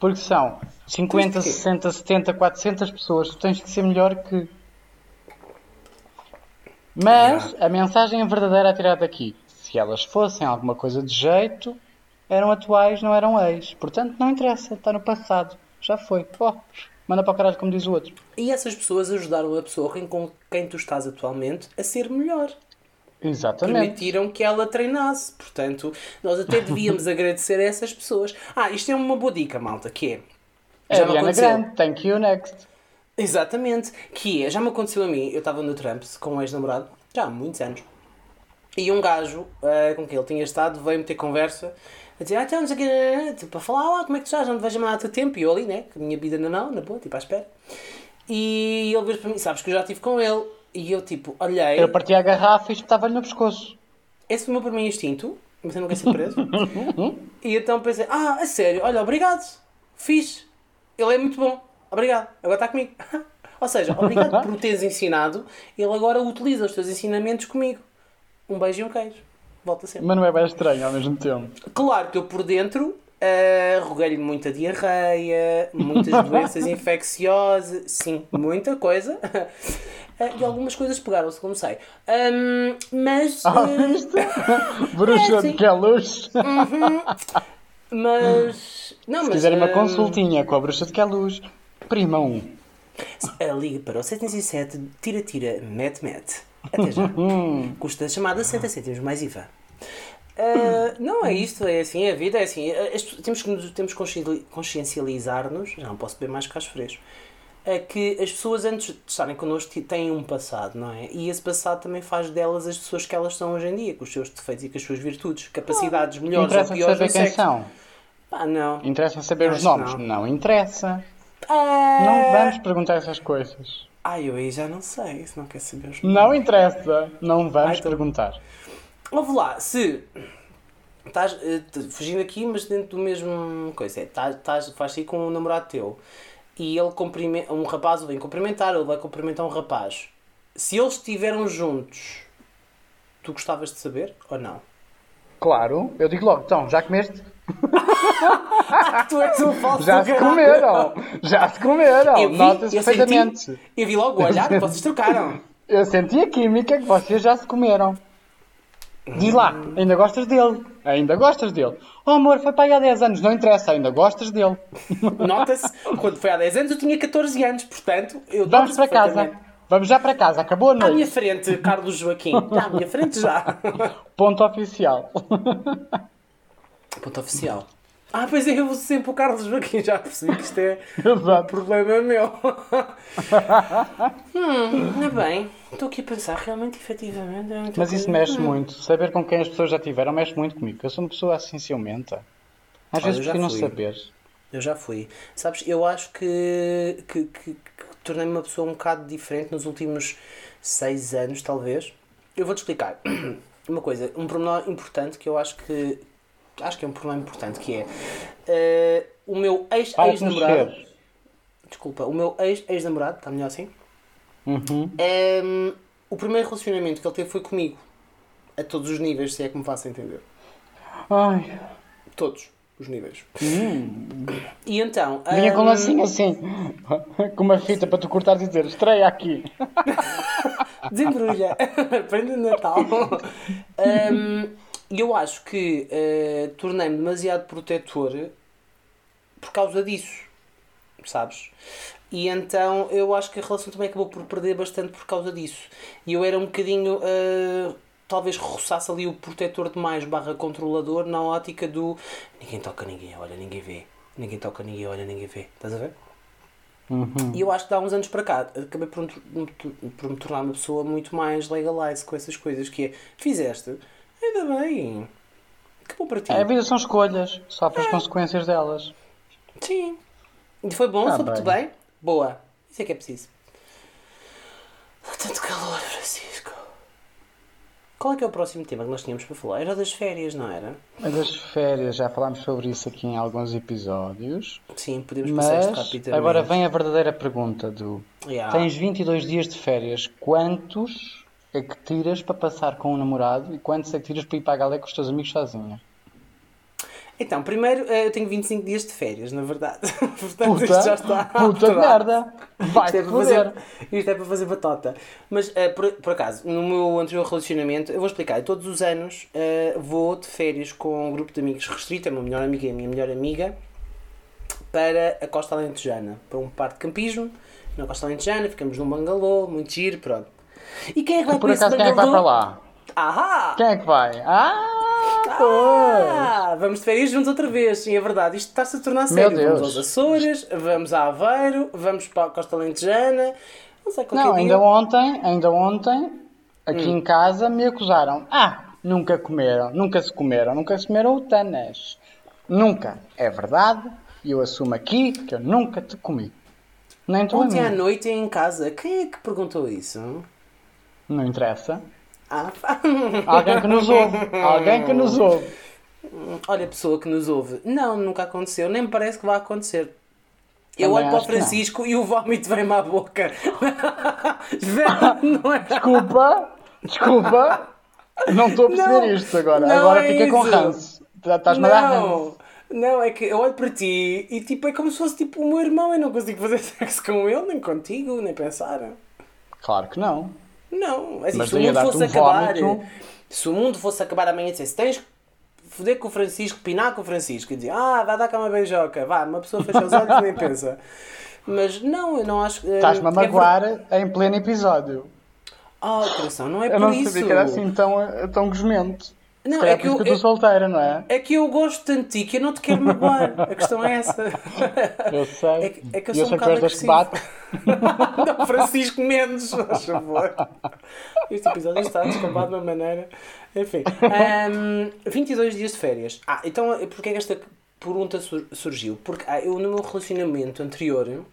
Porque são 50, Triste de quê? 60, 70, 400 pessoas, tu tens que ser melhor que. Mas a mensagem verdadeira a tirar daqui, se elas fossem alguma coisa de jeito, eram atuais, não eram ex. Portanto, não interessa, está no passado. Já foi. Ó, manda para o caralho, como diz o outro. E essas pessoas ajudaram a pessoa com- quem tu estás atualmente a ser melhor. Exatamente. Permitiram que ela treinasse. Portanto, nós até devíamos agradecer a essas pessoas. Ah, isto é uma boa dica, malta, que é. É Já Ariana aconteceu. Grande, thank you, next. Exatamente. Que é, já me aconteceu a mim, eu estava no Trumps com um ex-namorado, já há muitos anos, e um gajo eh, com quem ele tinha estado veio-me ter conversa, a dizer, ah, então, não sei o quê, tipo, a falar, ah, como é que tu estás, não te vejo há nada teu tempo, e eu ali, né, com a minha vida na mão, na boa, tipo, à espera. E ele veio para mim, sabes que eu já estive com ele, e eu, tipo, olhei, Eu parti a garrafa e espetava-lhe no pescoço. esse foi o meu primeiro instinto, mas eu não quero ser preso. e então pensei, ah, a sério, olha, obrigado, fixe, ele é muito bom, obrigado, agora está comigo. Ou seja, obrigado por o teres ensinado, ele agora utiliza os teus ensinamentos comigo. Um beijo e um queijo. Volta sempre. Mas não é bem estranho ao mesmo tempo. Claro que eu por dentro ah, roguei-lhe muita diarreia, muitas doenças infecciosas, sim, muita coisa. Ah, e algumas coisas pegaram-se, como sei. Ahm, mas. Ah, viste? Bruxa É, de que é luz. mas. Não, Se mas. quiserem uma ahm, consultinha com a bruxa de que é luz, prima um. Ah, Ligue para o 707 Tira Tira Met Met. Até já. Custa a chamada 60 cêntimos mais IVA. Ah, não é isto, é assim, é a vida, é assim. as pessoas- temos que temos consciencializar-nos, já não posso beber mais casos frescos, é que as pessoas antes de estarem connosco têm um passado, não é? E esse passado também faz delas as pessoas que elas são hoje em dia, com os seus defeitos e com as suas virtudes, capacidades melhores ou Interessa piores saber quem são. Pá, não. Interessa saber os Acho que nomes. não. Não. interessa. Ah, Não vamos perguntar essas coisas. Ai, eu aí já não sei, se não quer saber os Não interessa. Não vamos Ai, perguntar. Ouve lá, se estás t- fugindo aqui, mas dentro do mesmo coisa, é, estás, estás, aí com um namorado teu e ele cumprimenta, um rapaz o vem cumprimentar, ele vai cumprimentar um rapaz. Se eles estiveram juntos, tu gostavas de saber ou não? Claro, eu digo logo, então, já comeste? tu és um falso Já se caralho. comeram! Já se comeram! Eu vi, Nota-se eu perfeitamente. senti, eu vi logo o olhar que vocês trocaram. Eu senti a química que vocês já se comeram. Diz lá, ainda gostas dele? Ainda gostas dele? Oh amor, foi para aí há 10 anos, não interessa, ainda gostas dele. Nota-se, quando foi há 10 anos eu tinha 14 anos, portanto, eu Vamos para casa. Vamos já para casa, acabou a À minha noite. frente, Carlos Joaquim. À minha frente já. Ponto oficial. Ponto oficial. Ah, pois é, eu uso sempre o Carlos Joaquim, já percebi que isto é um Exato. problema meu. hum, é bem, estou aqui a pensar, realmente, efetivamente. é Mas isso mexe muito. Saber com quem as pessoas já tiveram mexe muito comigo. Eu sou uma pessoa assim ciumenta. Às Olha, vezes prefiro não saber. Eu já fui. Sabes, eu acho que, que, que, que tornei-me uma pessoa um bocado diferente nos últimos seis anos, talvez. Eu vou-te explicar. Uma coisa, um pormenor importante que eu acho que. Acho que é um pormenor importante, que é. eh, o meu mexer. Desculpa, o meu ex- ex-namorado, está melhor assim? Uhum. Ehm, o primeiro relacionamento que ele teve foi comigo. A todos os níveis, se é que me faço entender. Ai, Todos. os níveis. E então. Vinha com um hum, lacinho assim, com uma fita para tu cortares e dizer estreia aqui. Desembrulha. Prende Natal. Hum, E eu acho que eh, tornei-me demasiado protetor por causa disso. Sabes? E então eu acho que a relação também acabou por perder bastante por causa disso. E eu era um bocadinho. eh, talvez roçasse ali o protetor demais barra controlador na ótica do ninguém toca ninguém, olha, ninguém vê. Ninguém toca ninguém, olha, ninguém vê. Estás a ver? E eu acho que há uns anos para cá acabei por, me- por me tornar uma pessoa muito mais legalize com essas coisas que é fizeste, ainda bem. Que bom para ti. A vida são escolhas, sofre as consequências delas. Sim. E foi bom, Tá soube-te bem. bem? Boa. Isso é que é preciso. Há tanto calor, Francisco. Qual é que é o próximo tema que nós tínhamos para falar? Era das férias, não era? Mas as férias, já falámos sobre isso aqui em alguns episódios. Sim, podemos passar isto Mas rapidamente. agora vem a verdadeira pergunta do Yeah. Tens 22 dias de férias, quantos é que tiras para passar com um namorado e quantos é que tiras para ir para a galera com os teus amigos sozinha? Então, primeiro, eh, eu tenho 25 dias de férias, na verdade. Portanto, Puta, isto já está. puta merda! Isto Vai é, te para fazer, isto é para fazer batota. Mas, eh, por, por acaso, no meu anterior relacionamento, eu vou explicar. Eu, todos os anos eh, vou de férias com um grupo de amigos restrito, a minha melhor amiga e a minha melhor amiga, para a Costa Alentejana, para um parque de campismo. Na Costa Alentejana, ficamos num bangalô, muito giro, pronto. E quem é que vai para esse acaso quem é que vai para lá? Ahá! Quem é que vai? Ah! Ah, vamos de férias juntos outra vez, sim, é verdade. Isto está-se a tornar sério. Vamos aos Açores, vamos a Aveiro, vamos para a Costa Alentejana. Não sei Não, dia. ainda ontem, ainda ontem, aqui Hum. em casa me acusaram. Ah, nunca comeram, nunca se comeram, nunca se comeram o tanas. Nunca. É verdade. E eu assumo aqui que eu nunca te comi. Nem tu Ontem à noite em casa, quem é que perguntou isso? Não interessa. Ah, Alguém que nos ouve. Alguém que nos ouve. olha, a pessoa que nos ouve. Não, nunca aconteceu, nem me parece que vai acontecer. Eu Também olho para o. Francisco e o vómito vem-me à boca. é? Desculpa, desculpa. Não estou a perceber Não, isto agora. agora é fica com isso. ranço. Já Estás-me a dar ranço. Não, não, é que eu olho para ti e tipo, é como se fosse tipo o meu irmão. Eu não consigo fazer sexo com ele, nem contigo, nem pensar. Claro que não. Não, é assim, Mas se o mundo fosse um acabar, vómito. se o mundo fosse acabar amanhã dissesse tens que foder com o Francisco, pinar com o Francisco, e dizer ah, vai dar cá uma beijoca, vá, uma pessoa fecha os olhos e nem pensa. Mas não, eu não acho que. Estás-me a é magoar em pleno episódio. Ah, coração, não é Eu por não isso. sabia que era assim tão, tão gosmento. Não, é por que eu- eu- solteira, não é? É que eu gosto tanto de ti que eu não te quero magoar. A questão é essa. Eu sei. É que, é que eu eu sou um bocado tu que bate. não, Francisco Mendes, por favor. Este episódio está descambado de uma maneira. Enfim. ahm, 22 dias de férias. Ah, então porquê é que esta pergunta sur- surgiu? Porque ah, eu no meu relacionamento anterior.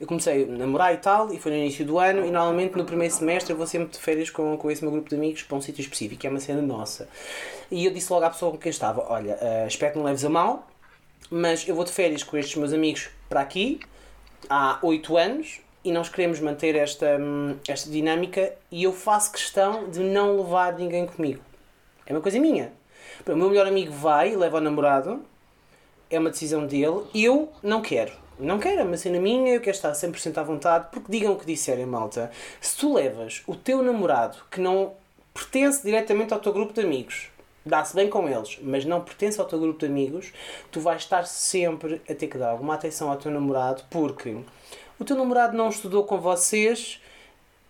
Eu comecei a namorar e tal, e foi no início do ano, e normalmente no primeiro semestre eu vou sempre de férias com, com esse meu grupo de amigos para um sítio específico, que é uma cena nossa. E eu disse logo à pessoa com quem estava: Olha, ah, espero que não leves a mal, mas eu vou de férias com estes meus amigos para aqui, há 8 anos e nós queremos manter esta, hum, esta dinâmica e eu faço questão de não levar ninguém comigo. É uma coisa minha. O meu melhor amigo vai e leva o namorado, é uma decisão dele, eu não quero. Não quero, uma cena minha, eu quero estar 100% à vontade, porque digam o que disserem, malta. Se tu levas o teu namorado, que não pertence diretamente ao teu grupo de amigos, dá-se bem com eles, mas não pertence ao teu grupo de amigos, tu vais estar sempre a ter que dar alguma atenção ao teu namorado, porque o teu namorado não estudou com vocês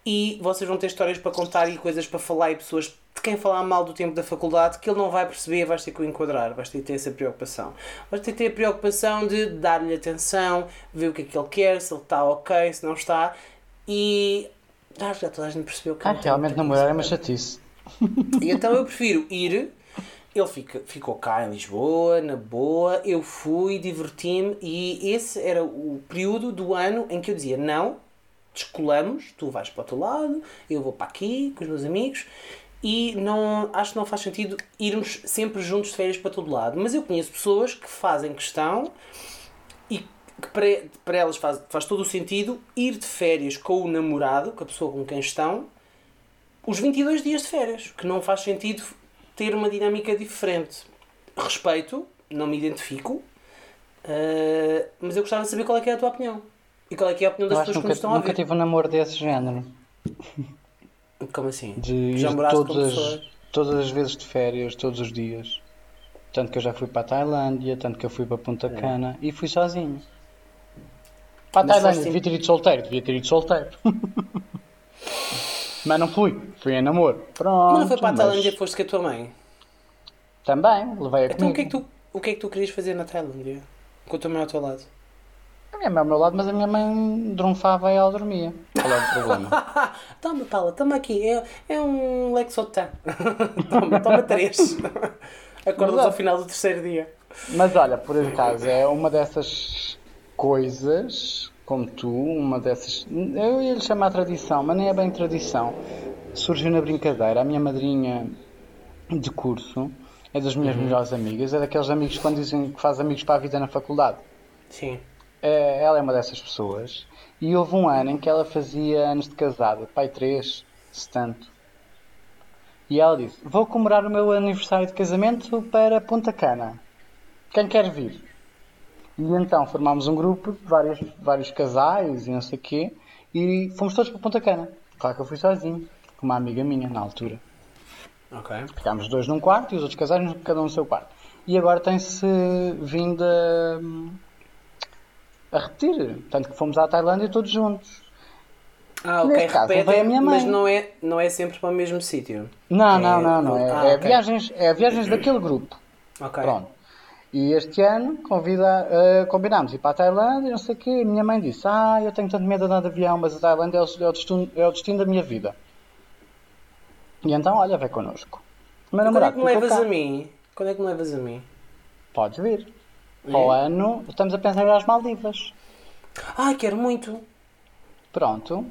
e vocês vão ter histórias para contar e coisas para falar e pessoas de quem falar mal do tempo da faculdade que ele não vai perceber vais ter que o enquadrar, vais ter que ter essa preocupação. Vais ter que ter a preocupação de dar-lhe atenção, ver o que é que ele quer, se ele está ok, se não está e. Ah, já toda a gente percebeu que Ah, tem realmente namorar é uma chatice. e então eu prefiro ir. Ele fica, ficou cá em Lisboa, na boa. Eu fui, diverti-me. E esse era o período do ano em que eu dizia: Não, descolamos, tu vais para o teu lado, eu vou para aqui com os meus amigos. E não, acho que não faz sentido irmos sempre juntos de férias para todo lado. Mas eu conheço pessoas que fazem questão e que para, para elas faz, faz todo o sentido ir de férias com o namorado, com a pessoa com quem estão, os 22 dias de férias, que não faz sentido ter uma dinâmica diferente. Respeito, não me identifico, uh, mas eu gostava de saber qual é é a tua opinião. E qual é que é a opinião das pessoas que que nos nunca, estão a nunca ver. tive um namoro desse género. Como assim? De Já moraste com todas, pessoas? todas as vezes de férias, todos os dias. Tanto que eu já fui para a Tailândia, tanto que eu fui para Punta Cana e fui sozinho. Para a É. Mas Tailândia, devia ter ido solteiro, devia ter ido solteiro. mas não fui, fui em namoro. Pronto. Mas não foi para a mas Tailândia, foste com a tua mãe. Também, levei a Então comigo. o que, é que tu, o que é que tu querias fazer na Tailândia? Com a tua mãe ao teu lado? A minha mãe ao meu lado, mas a minha mãe drunfava e ela dormia. Qual é o problema? toma, Paula, toma aqui. É, é um Lexotan. toma, toma três. Acordas ao final do terceiro dia. Mas olha, por acaso, é uma dessas coisas, como tu, uma dessas. Eu ia lhe chamar tradição, mas nem é bem tradição. Surgiu na brincadeira. A minha madrinha de curso é das minhas melhores amigas, é daqueles amigos que quando dizem que faz amigos para a vida na faculdade. Sim. É, ela é uma dessas pessoas. E houve um ano em que ela fazia anos de casada, pai 3, se tanto. E ela disse: Vou comemorar o meu aniversário de casamento para Punta Cana. Quem quer vir? E então formámos um grupo vários, vários casais e não sei o quê. E fomos todos para Punta Cana. Claro que eu fui sozinho, com uma amiga minha na altura. Ok. Ficámos dois num quarto e os outros casais cada um no seu quarto. E agora tem-se vindo a, a repetir. Tanto que fomos à Tailândia todos juntos. Ah, ok. Neste caso, Repetem, a minha mãe. mas não é, não é sempre para o mesmo sítio. Não, É- não, não, não. É, Ah, é ok. viagens, é viagens daquele grupo. Ok. Pronto. E este ano convida, eh, combinámos ir para a Tailândia e não sei o quê. A minha mãe disse: Ah, eu tenho tanto medo de andar de avião, mas a Tailândia é o, é o destino, é o destino da minha vida. E então, olha, vem connosco. Meu E quando é que me levas cá. a mim? Quando é que me levas a mim? Podes vir. Para o É? ano, estamos a pensar em ir às Maldivas. Ai, quero muito. Pronto.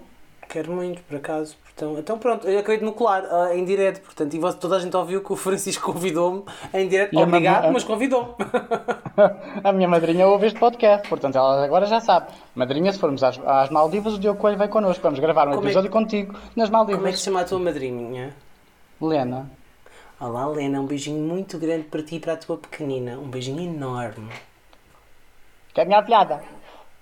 Quero muito, por acaso. Então, então pronto, eu acabei de me colar ah, em direto. Portanto, e toda a gente ouviu que o Francisco convidou-me em direto. E Obrigado, mas convidou-me. a minha madrinha ouve este podcast, portanto ela agora já sabe. Madrinha, se formos às, às Maldivas, o Diogo Coelho vai connosco. Vamos gravar um Como é episódio contigo nas Maldivas. Como é que se chama a tua madrinha? Lena. Olá, Lena. Um beijinho muito grande para ti e para a tua pequenina. Um beijinho enorme. Que é a minha afilhada.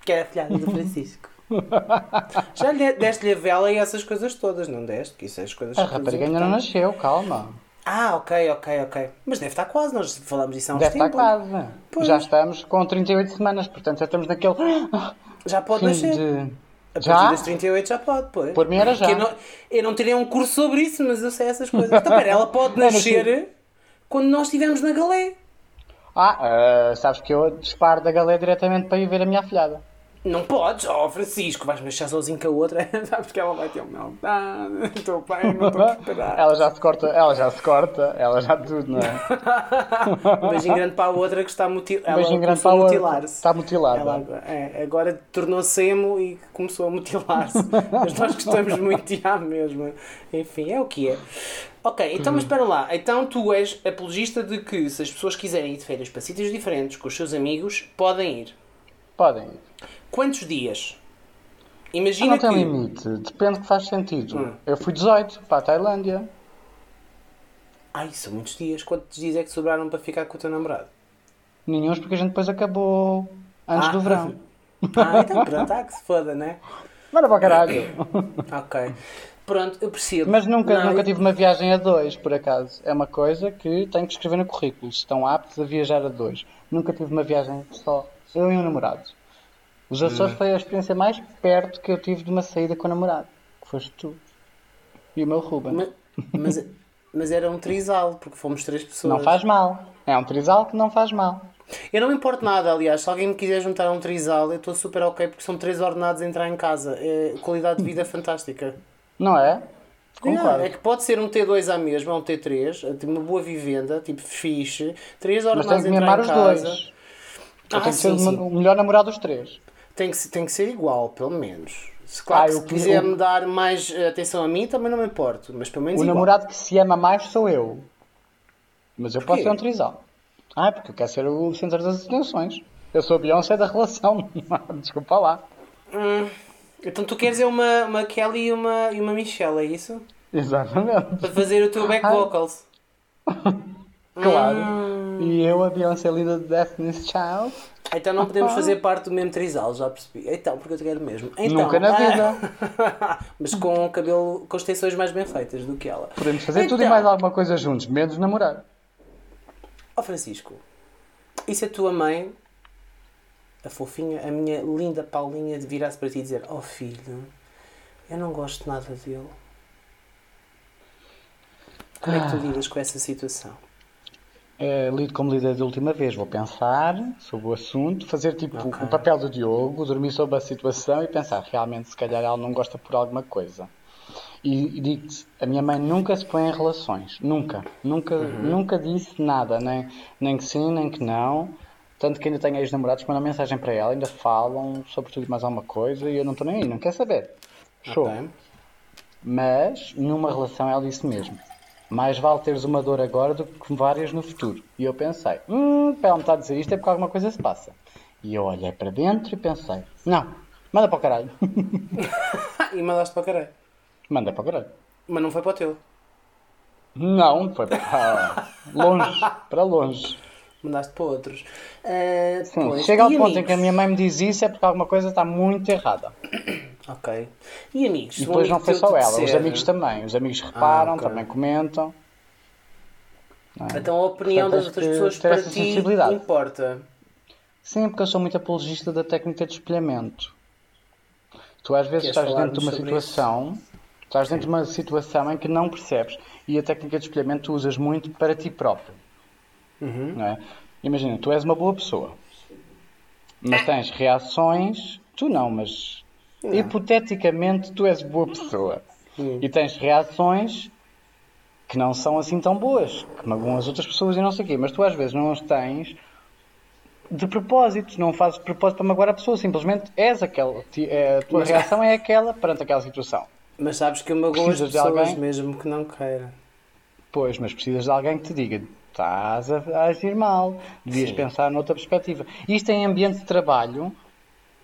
Que é a filhada do Francisco. Já lhe deste-lhe a vela e essas coisas todas, não deste? Que isso é as coisas A rapariga ainda não nasceu, calma. Ah, ok, ok, ok. Mas deve estar quase, nós falamos disso há uns Deve estar tempos. quase. Pois. Já estamos com 38 semanas, portanto já estamos naquele Já pode nascer. de. A partir Já? das 38 já pode, pois. Por mim era já. Eu não, eu não tirei um curso sobre isso, mas eu sei essas coisas. Então, pera, ela pode nascer quando nós estivermos na galé. Ah, ah, sabes que eu disparo da galé diretamente para ir ver a minha afilhada. Não podes, oh Francisco, vais-me deixar sozinho com a outra, sabes que ela vai ter um meltdown, estou bem, não estou preparado. Ela já se corta, ela já se corta, ela já tudo, não é? Um beijinho grande para a outra que está mutil... Um beijinho grande para a mutilar-se. Está mutilada. Ela agora, é, agora tornou-se emo e começou a mutilar-se. Mas nós gostamos muito de a mesma. Enfim, é o que é. Ok, então mas espera lá. Então tu és apologista de que se as pessoas quiserem ir de férias para sítios diferentes com os seus amigos, podem ir. Podem ir. Quantos dias? Ah, Imagina não tem que... limite, depende que faz sentido. Hum. Eu fui 18 para a Tailândia. Ai, são muitos dias. Quantos dias é que sobraram para ficar com o teu namorado? Nenhum, porque a gente depois acabou antes Ah. do verão. Ah, então pronto, ah, que se foda, né? Manda para o caralho. Ok. Pronto, eu percebo. Mas nunca, Não, nunca eu- tive uma viagem a dois, por acaso. É uma coisa que tenho que escrever no currículo. Se estão aptos a viajar a dois. Nunca tive uma viagem só. Eu e um namorado. Os Açores Hum. foi a experiência mais perto que eu tive de uma saída com o namorado. Que foste tu. E o meu Ruben. Ma- Mas, mas era um trisal, porque fomos três pessoas. Não faz mal. É um trisal que não faz mal. Eu não me importo nada, aliás, se alguém me quiser juntar a um trisal, eu estou super ok, porque são três ordenados a entrar em casa. É qualidade de vida fantástica. Não é? Concordo. Yeah, é que pode ser um T2 à mesma, um T3, tem uma boa vivenda, tipo fixe, três Mas ordenados a que me entrar amar em os casa. dois. Eu Ah, tenho que ser sim, sim. o melhor namorado dos três. Tem, que, tem que ser igual, pelo menos. Se, claro, Ah, se quiser me dar mais eh, atenção a mim, também não me importo, mas pelo menos O igual. namorado que se ama mais sou eu. Mas eu posso Porquê? ser um trisal. Ah, porque eu quero ser o centro das atenções. Eu sou a Beyoncé da relação. Desculpa lá. Hum, então tu queres é uma, uma Kelly e uma, e uma Michelle, é isso? Exatamente. Para fazer o teu back Ai. vocals. Claro. Hum. E eu, a Beyoncé linda de Destiny's Child. Então não podemos fazer parte do mesmo trisal, já percebi. Então, porque eu te quero mesmo. Então, Nunca na vida. Mas com o cabelo, com as tensões mais bem feitas do que ela. Podemos fazer tudo e Então, mais alguma coisa juntos, menos namorar. Ó Francisco, e se a tua mãe, a fofinha, a minha linda Paulinha, virasse para ti e dizer: Oh filho, eu não gosto nada dele. Como é que tu Ah. lidas com essa situação? É, lido como lidei da última vez. Vou pensar sobre o assunto, fazer tipo Ok. o papel do Diogo, dormir sobre a situação e pensar, realmente, se calhar ela não gosta por alguma coisa. E, e digo-te, a minha mãe nunca se põe em relações. Nunca. Nunca, nunca disse nada. Nem, nem que sim, nem que não. Tanto que ainda tenho ex-namorados que mandam mensagem para ela, ainda falam sobre tudo mais alguma coisa e eu não estou nem aí, não quero saber. Show. Ok? Mas, numa relação, ela disse mesmo: mais vale teres uma dor agora do que várias no futuro. E eu pensei: hum, para ela me estar a dizer isto é porque alguma coisa se passa. E eu olhei para dentro e pensei: não, manda para o caralho. E mandaste para o caralho. manda para o caralho. Mas não foi para o teu. Não, foi para longe, para longe. Mandaste para outros. Ah, Sim, pois, chega ao e ponto em amigos? que a minha mãe me diz isso é porque alguma coisa está muito errada. Ok. E amigos? E Se um depois não foi só ela, os amigos também. Os amigos reparam, ok. também comentam. É? Então a opinião Portanto, das outras pessoas para ti sensibilidade. importa. Sim, porque eu sou muito apologista da técnica de espelhamento. Tu às vezes Queres estás dentro de uma situação, estás dentro de uma situação em que não percebes e a técnica de espelhamento tu usas muito para ti próprio. Uhum. Não é? Imagina, tu és uma boa pessoa, mas tens reações, tu não, mas hipoteticamente tu és boa pessoa Hum. e tens reações que não são assim tão boas, que magoam as outras pessoas e não sei o quê, mas tu às vezes não as tens de propósito, não fazes de propósito para magoar a pessoa, simplesmente és aquela, é, a tua Mas- reação é aquela perante aquela situação. Mas sabes que eu magoo as Precisas de pessoas alguém? mesmo que não queira. Pois, mas precisas de alguém que te diga estás a, a agir mal, devias Sim. pensar noutra perspectiva. Isto em ambiente de trabalho,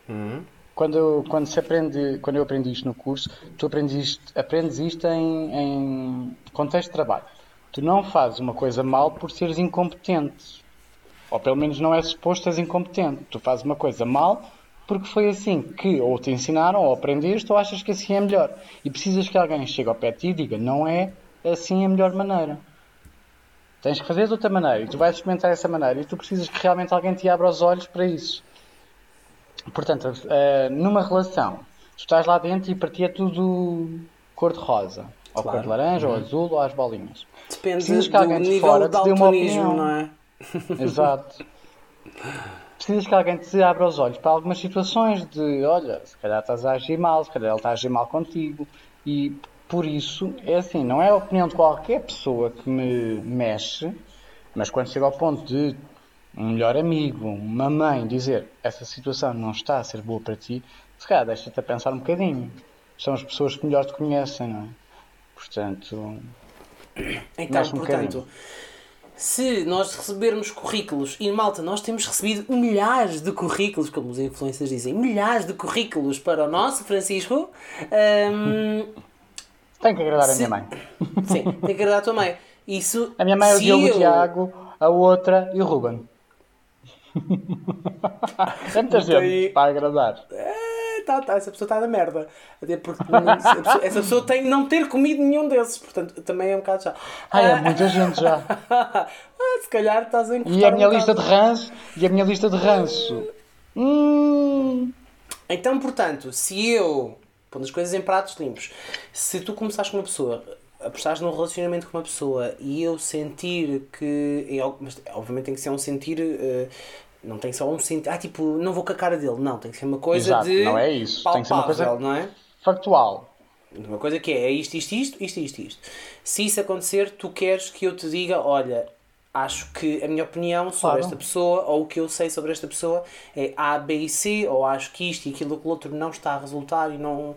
Hum. Quando, quando, se aprende, quando eu aprendi isto no curso, tu aprendes isto, aprendes isto em, em contexto de trabalho. Tu não fazes uma coisa mal por seres incompetente. Ou pelo menos não é suposto seres incompetente. Tu fazes uma coisa mal porque foi assim que ou te ensinaram, ou aprendeste, ou achas que assim é melhor. E precisas que alguém chegue ao pé de ti e diga, não é assim a melhor maneira. Tens que fazer de outra maneira e tu vais experimentar essa maneira e tu precisas que realmente alguém te abra os olhos para isso. Portanto, eh, numa relação, tu estás lá dentro e para ti é tudo cor-de-rosa. Ou Claro. cor de laranja, ou azul, ou às bolinhas. Depende Precisas que alguém de fora de te dê uma opinião. não é? Exato. Precisas que alguém te abra os olhos para algumas situações de, olha, se calhar estás a agir mal, se calhar ele está a agir mal contigo. E por isso, é assim, não é a opinião de qualquer pessoa que me mexe, mas quando chega ao ponto de um melhor amigo, uma mãe dizer essa situação não está a ser boa para ti, se calhar deixa-te a pensar um bocadinho. São as pessoas que melhor te conhecem, não é? Portanto, Então, um portanto, bocadinho. se nós recebermos currículos, e malta, nós temos recebido milhares de currículos, como os influencers dizem, milhares de currículos para o nosso Francisco. Ahm, tem que agradar a Se- minha mãe. sim, tem que agradar a tua mãe. Isso, A minha mãe é o Diogo, o eu- Tiago, a outra e o Ruben. é muita gente tem- para agradar. É, tá, tá, essa pessoa está na merda. Até porque essa pessoa, essa pessoa tem não ter comido nenhum desses, portanto também é um bocado já. Ai, é muita gente já. Ah, se calhar estás a E a minha um lista de ranço, e a minha lista de ranço. Hum, Então, portanto, se eu, pondo as coisas em pratos limpos, se tu começares com uma pessoa, apostares num relacionamento com uma pessoa e eu sentir que. Mas obviamente tem que ser um sentir. eh, não tem só um sentir. Ah, tipo, não vou com a cara dele. Não, tem que ser uma coisa Exato, de. não é isso. Tem que ser uma coisa- palpável, não é? factual. Uma coisa que é, é isto, isto, isto, isto, isto, isto. Se isso acontecer, tu queres que eu te diga, olha, acho que a minha opinião sobre Claro. esta pessoa, ou o que eu sei sobre esta pessoa, é A, B e C, ou acho que isto e aquilo que o outro não está a resultar e não...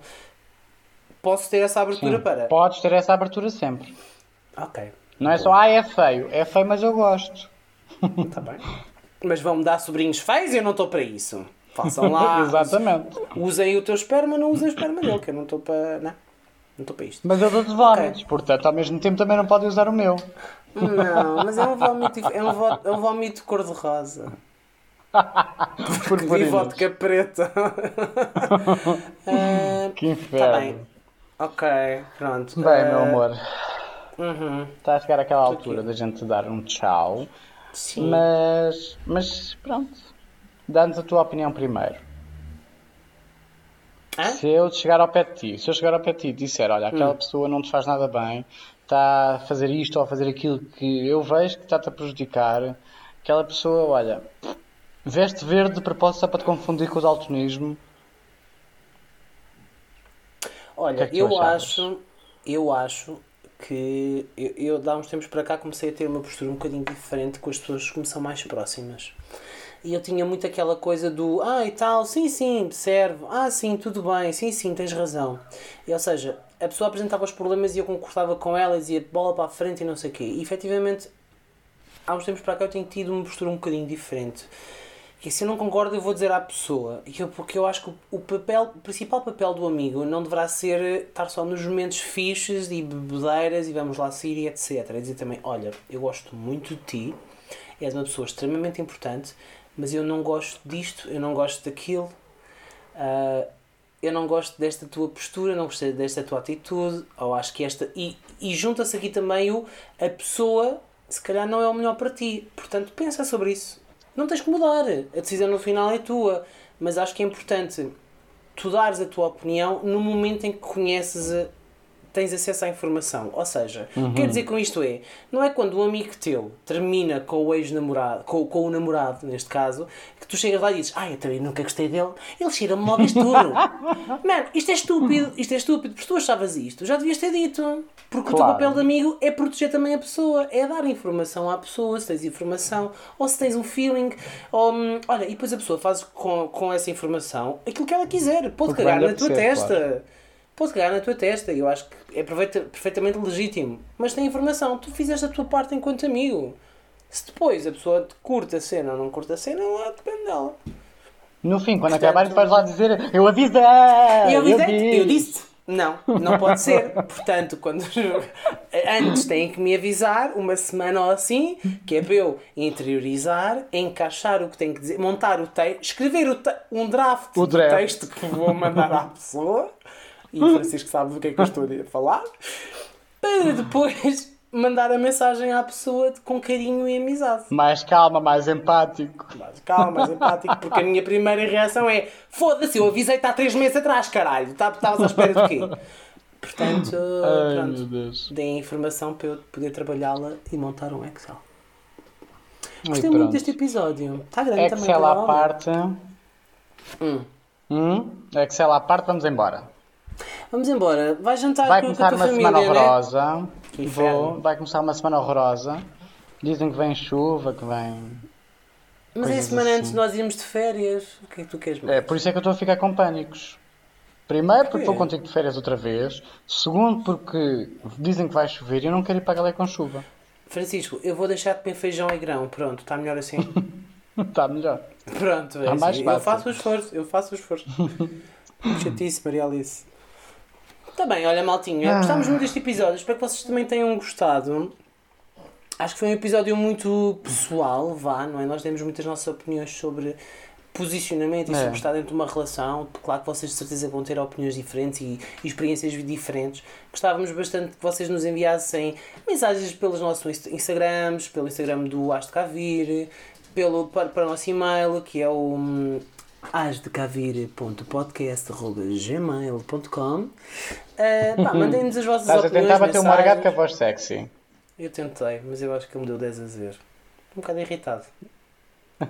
Posso ter essa abertura Sim, para... Podes ter essa abertura sempre. Ok, Não é só, ah, é feio. É feio, mas eu gosto. está bem. Mas vão-me dar sobrinhos feios e eu não estou para isso. Façam lá... Exatamente. Usem o teu esperma, não usem o esperma dele, que eu não estou para... Não, não estou para isto. Mas eu dou-te vómitos, portanto, ao mesmo tempo também não podem usar o meu. Não, mas é um vómito, é um, vo- é um vómito cor-de-rosa. Vi Purpurinas. vodka preta. Ah, Que Tá inferno. bem. Ok, pronto. Bem, Ah, meu amor, uhum, está a chegar aquela altura da gente dar um tchau. Sim. Mas, mas pronto. Dá-nos a tua opinião primeiro. Hã? Se eu chegar ao pé de ti, se eu chegar ao pé de ti e disser, olha, aquela Hum. pessoa não te faz nada bem, está a fazer isto ou a fazer aquilo que eu vejo que está-te a prejudicar, aquela pessoa, olha, veste verde de propósito só para te confundir com o daltonismo. Olha, que é que eu achavas? acho, eu acho que eu, eu, de há uns tempos para cá comecei a ter uma postura um bocadinho diferente com as pessoas que me são mais próximas. E eu tinha muito aquela coisa do ah e tal, sim, sim, serve, ah sim, tudo bem, sim, sim, tens razão. E, ou seja, a pessoa apresentava os problemas e eu concordava com ela dizia bola para a frente e não sei o quê. E efetivamente, há uns tempos para cá eu tenho tido uma postura um bocadinho diferente. E se eu não concordo, eu vou dizer à pessoa. Eu- Porque eu acho que o papel, o principal papel do amigo não deverá ser estar só nos momentos fixes e bebedeiras e vamos lá sair e etc. É dizer também, olha, eu gosto muito de ti, és uma pessoa extremamente importante, mas eu não gosto disto, eu não gosto daquilo, ah, eu não gosto desta tua postura, não gostei desta tua atitude, ou acho que esta. E, e junta-se aqui também o a pessoa, se calhar não é o melhor para ti. Portanto, pensa sobre isso. Não tens que mudar, a decisão no final é tua, mas acho que é importante tu dares a tua opinião no momento em que conheces a, tens acesso à informação. Ou seja, o que quer dizer com isto é, não é quando um amigo teu termina com o ex-namorado, com, com o namorado, neste caso, que tu chegas lá e dizes, ai, eu também nunca gostei dele, ele cheira-me logo isto tudo. Mano, isto é estúpido, isto é estúpido, porque tu achavas isto, já devias ter dito. Porque o teu Claro. papel de amigo é proteger também a pessoa, é dar informação à pessoa, se tens informação, ou se tens um feeling, ou, hum, olha, e depois a pessoa faz com, com essa informação aquilo que ela quiser, pode Porque cagar na tua apetecer, testa. claro. Pode cagar na tua testa, e eu acho que é perfeita- perfeitamente legítimo. Mas tem informação, tu fizeste a tua parte enquanto amigo. Se depois a pessoa curta a cena ou não curta a cena, lá depende dela. No fim, quando Portanto- acabar, vais lá dizer, eu avisei! Eu, eu disse, eu disse." não, não pode ser. Portanto, quando antes têm que me avisar, uma semana ou assim, que é para eu interiorizar, encaixar o que tenho que dizer, montar o texto, escrever o te- um draft, O do draft. texto que vou mandar à pessoa, e o Francisco sabe do que é que eu estou a falar, para depois mandar a mensagem à pessoa com carinho e amizade. Mais calma, mais empático. Mais calma, mais empático, porque a minha primeira reação é foda-se, eu avisei-te há três meses atrás, caralho, Tá- estavas à espera de quê? Portanto, Ai, pronto, deem informação para eu poder trabalhá-la e montar um Excel. E Gostei muito pronto. deste episódio. Está grande também. Excel para à parte. Hum. Hum? Excel à parte, vamos embora. Vamos embora. Vai jantar Vai com, com a começar tua uma família, semana né? Que inferno. Vou. Vai começar uma semana horrorosa. Dizem que vem chuva, que vem. Mas é a semana antes de assim. nós irmos de férias. O que é que tu queres mais? É, por isso é que eu estou a ficar com pânicos. Primeiro porque vou contigo de férias outra vez. Segundo porque dizem que vai chover e eu não quero ir para a galera com chuva. Francisco, eu vou deixar de comer feijão e grão. Pronto, está melhor assim? Está melhor. Pronto, é Tá mais assim. eu fácil. faço o esforço, eu faço o esforço. Chatice, Maria Alice. Está bem, olha, maltinha, Ah. gostámos muito deste episódio, espero que vocês também tenham gostado. Acho que foi um episódio muito pessoal, vá, não é? Nós demos muitas nossas opiniões sobre posicionamento e É. sobre estar dentro de uma relação. Claro que vocês de certeza vão ter opiniões diferentes e, e experiências diferentes. Gostávamos bastante que vocês nos enviassem mensagens pelos nossos inst- Instagrams, pelo Instagram do As de Cavir, pelo, para, para o nosso e-mail, que é o hum, asdecavir.podcast.gmail.com uh, pá, Mandem-nos as vossas Estás a opiniões, tentar bater o morgado com a voz sexy. Eu tentei, mas eu acho que ele me deu 10 a 0. Um bocado irritado.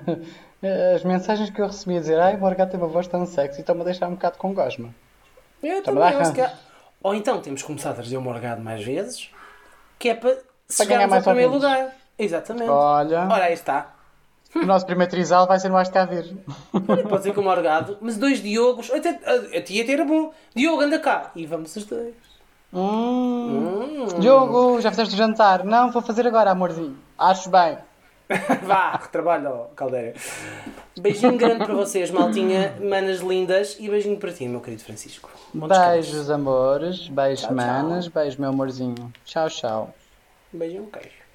As mensagens que eu recebi a dizer, ai, o morgado tem uma voz tão sexy, estão-me a deixar um bocado com gosma. Eu Também acho que há- Ou então temos que começar a trazer o Morgado mais vezes, que é para ganhar chegarmos ao primeiro lugar. Exatamente. Olha, Ora, aí está. O nosso primeiro trisal vai ser Cavir. Olha, Pode ser com o Morgado, mas dois Diogos. Até, a, a tia até era bom. Diogo, anda cá. E vamos os dois. Hum. Diogo, já fizeste o jantar? Não, vou fazer agora, amorzinho. Acho bem. Vá, retrabalho, Caldeira. Beijinho grande para vocês, maltinha, manas lindas. E beijinho para ti, meu querido Francisco. Beijos, amores. Beijos, Tchau, tchau. manas. Beijo, meu amorzinho. Tchau, tchau. Beijinho, queijo.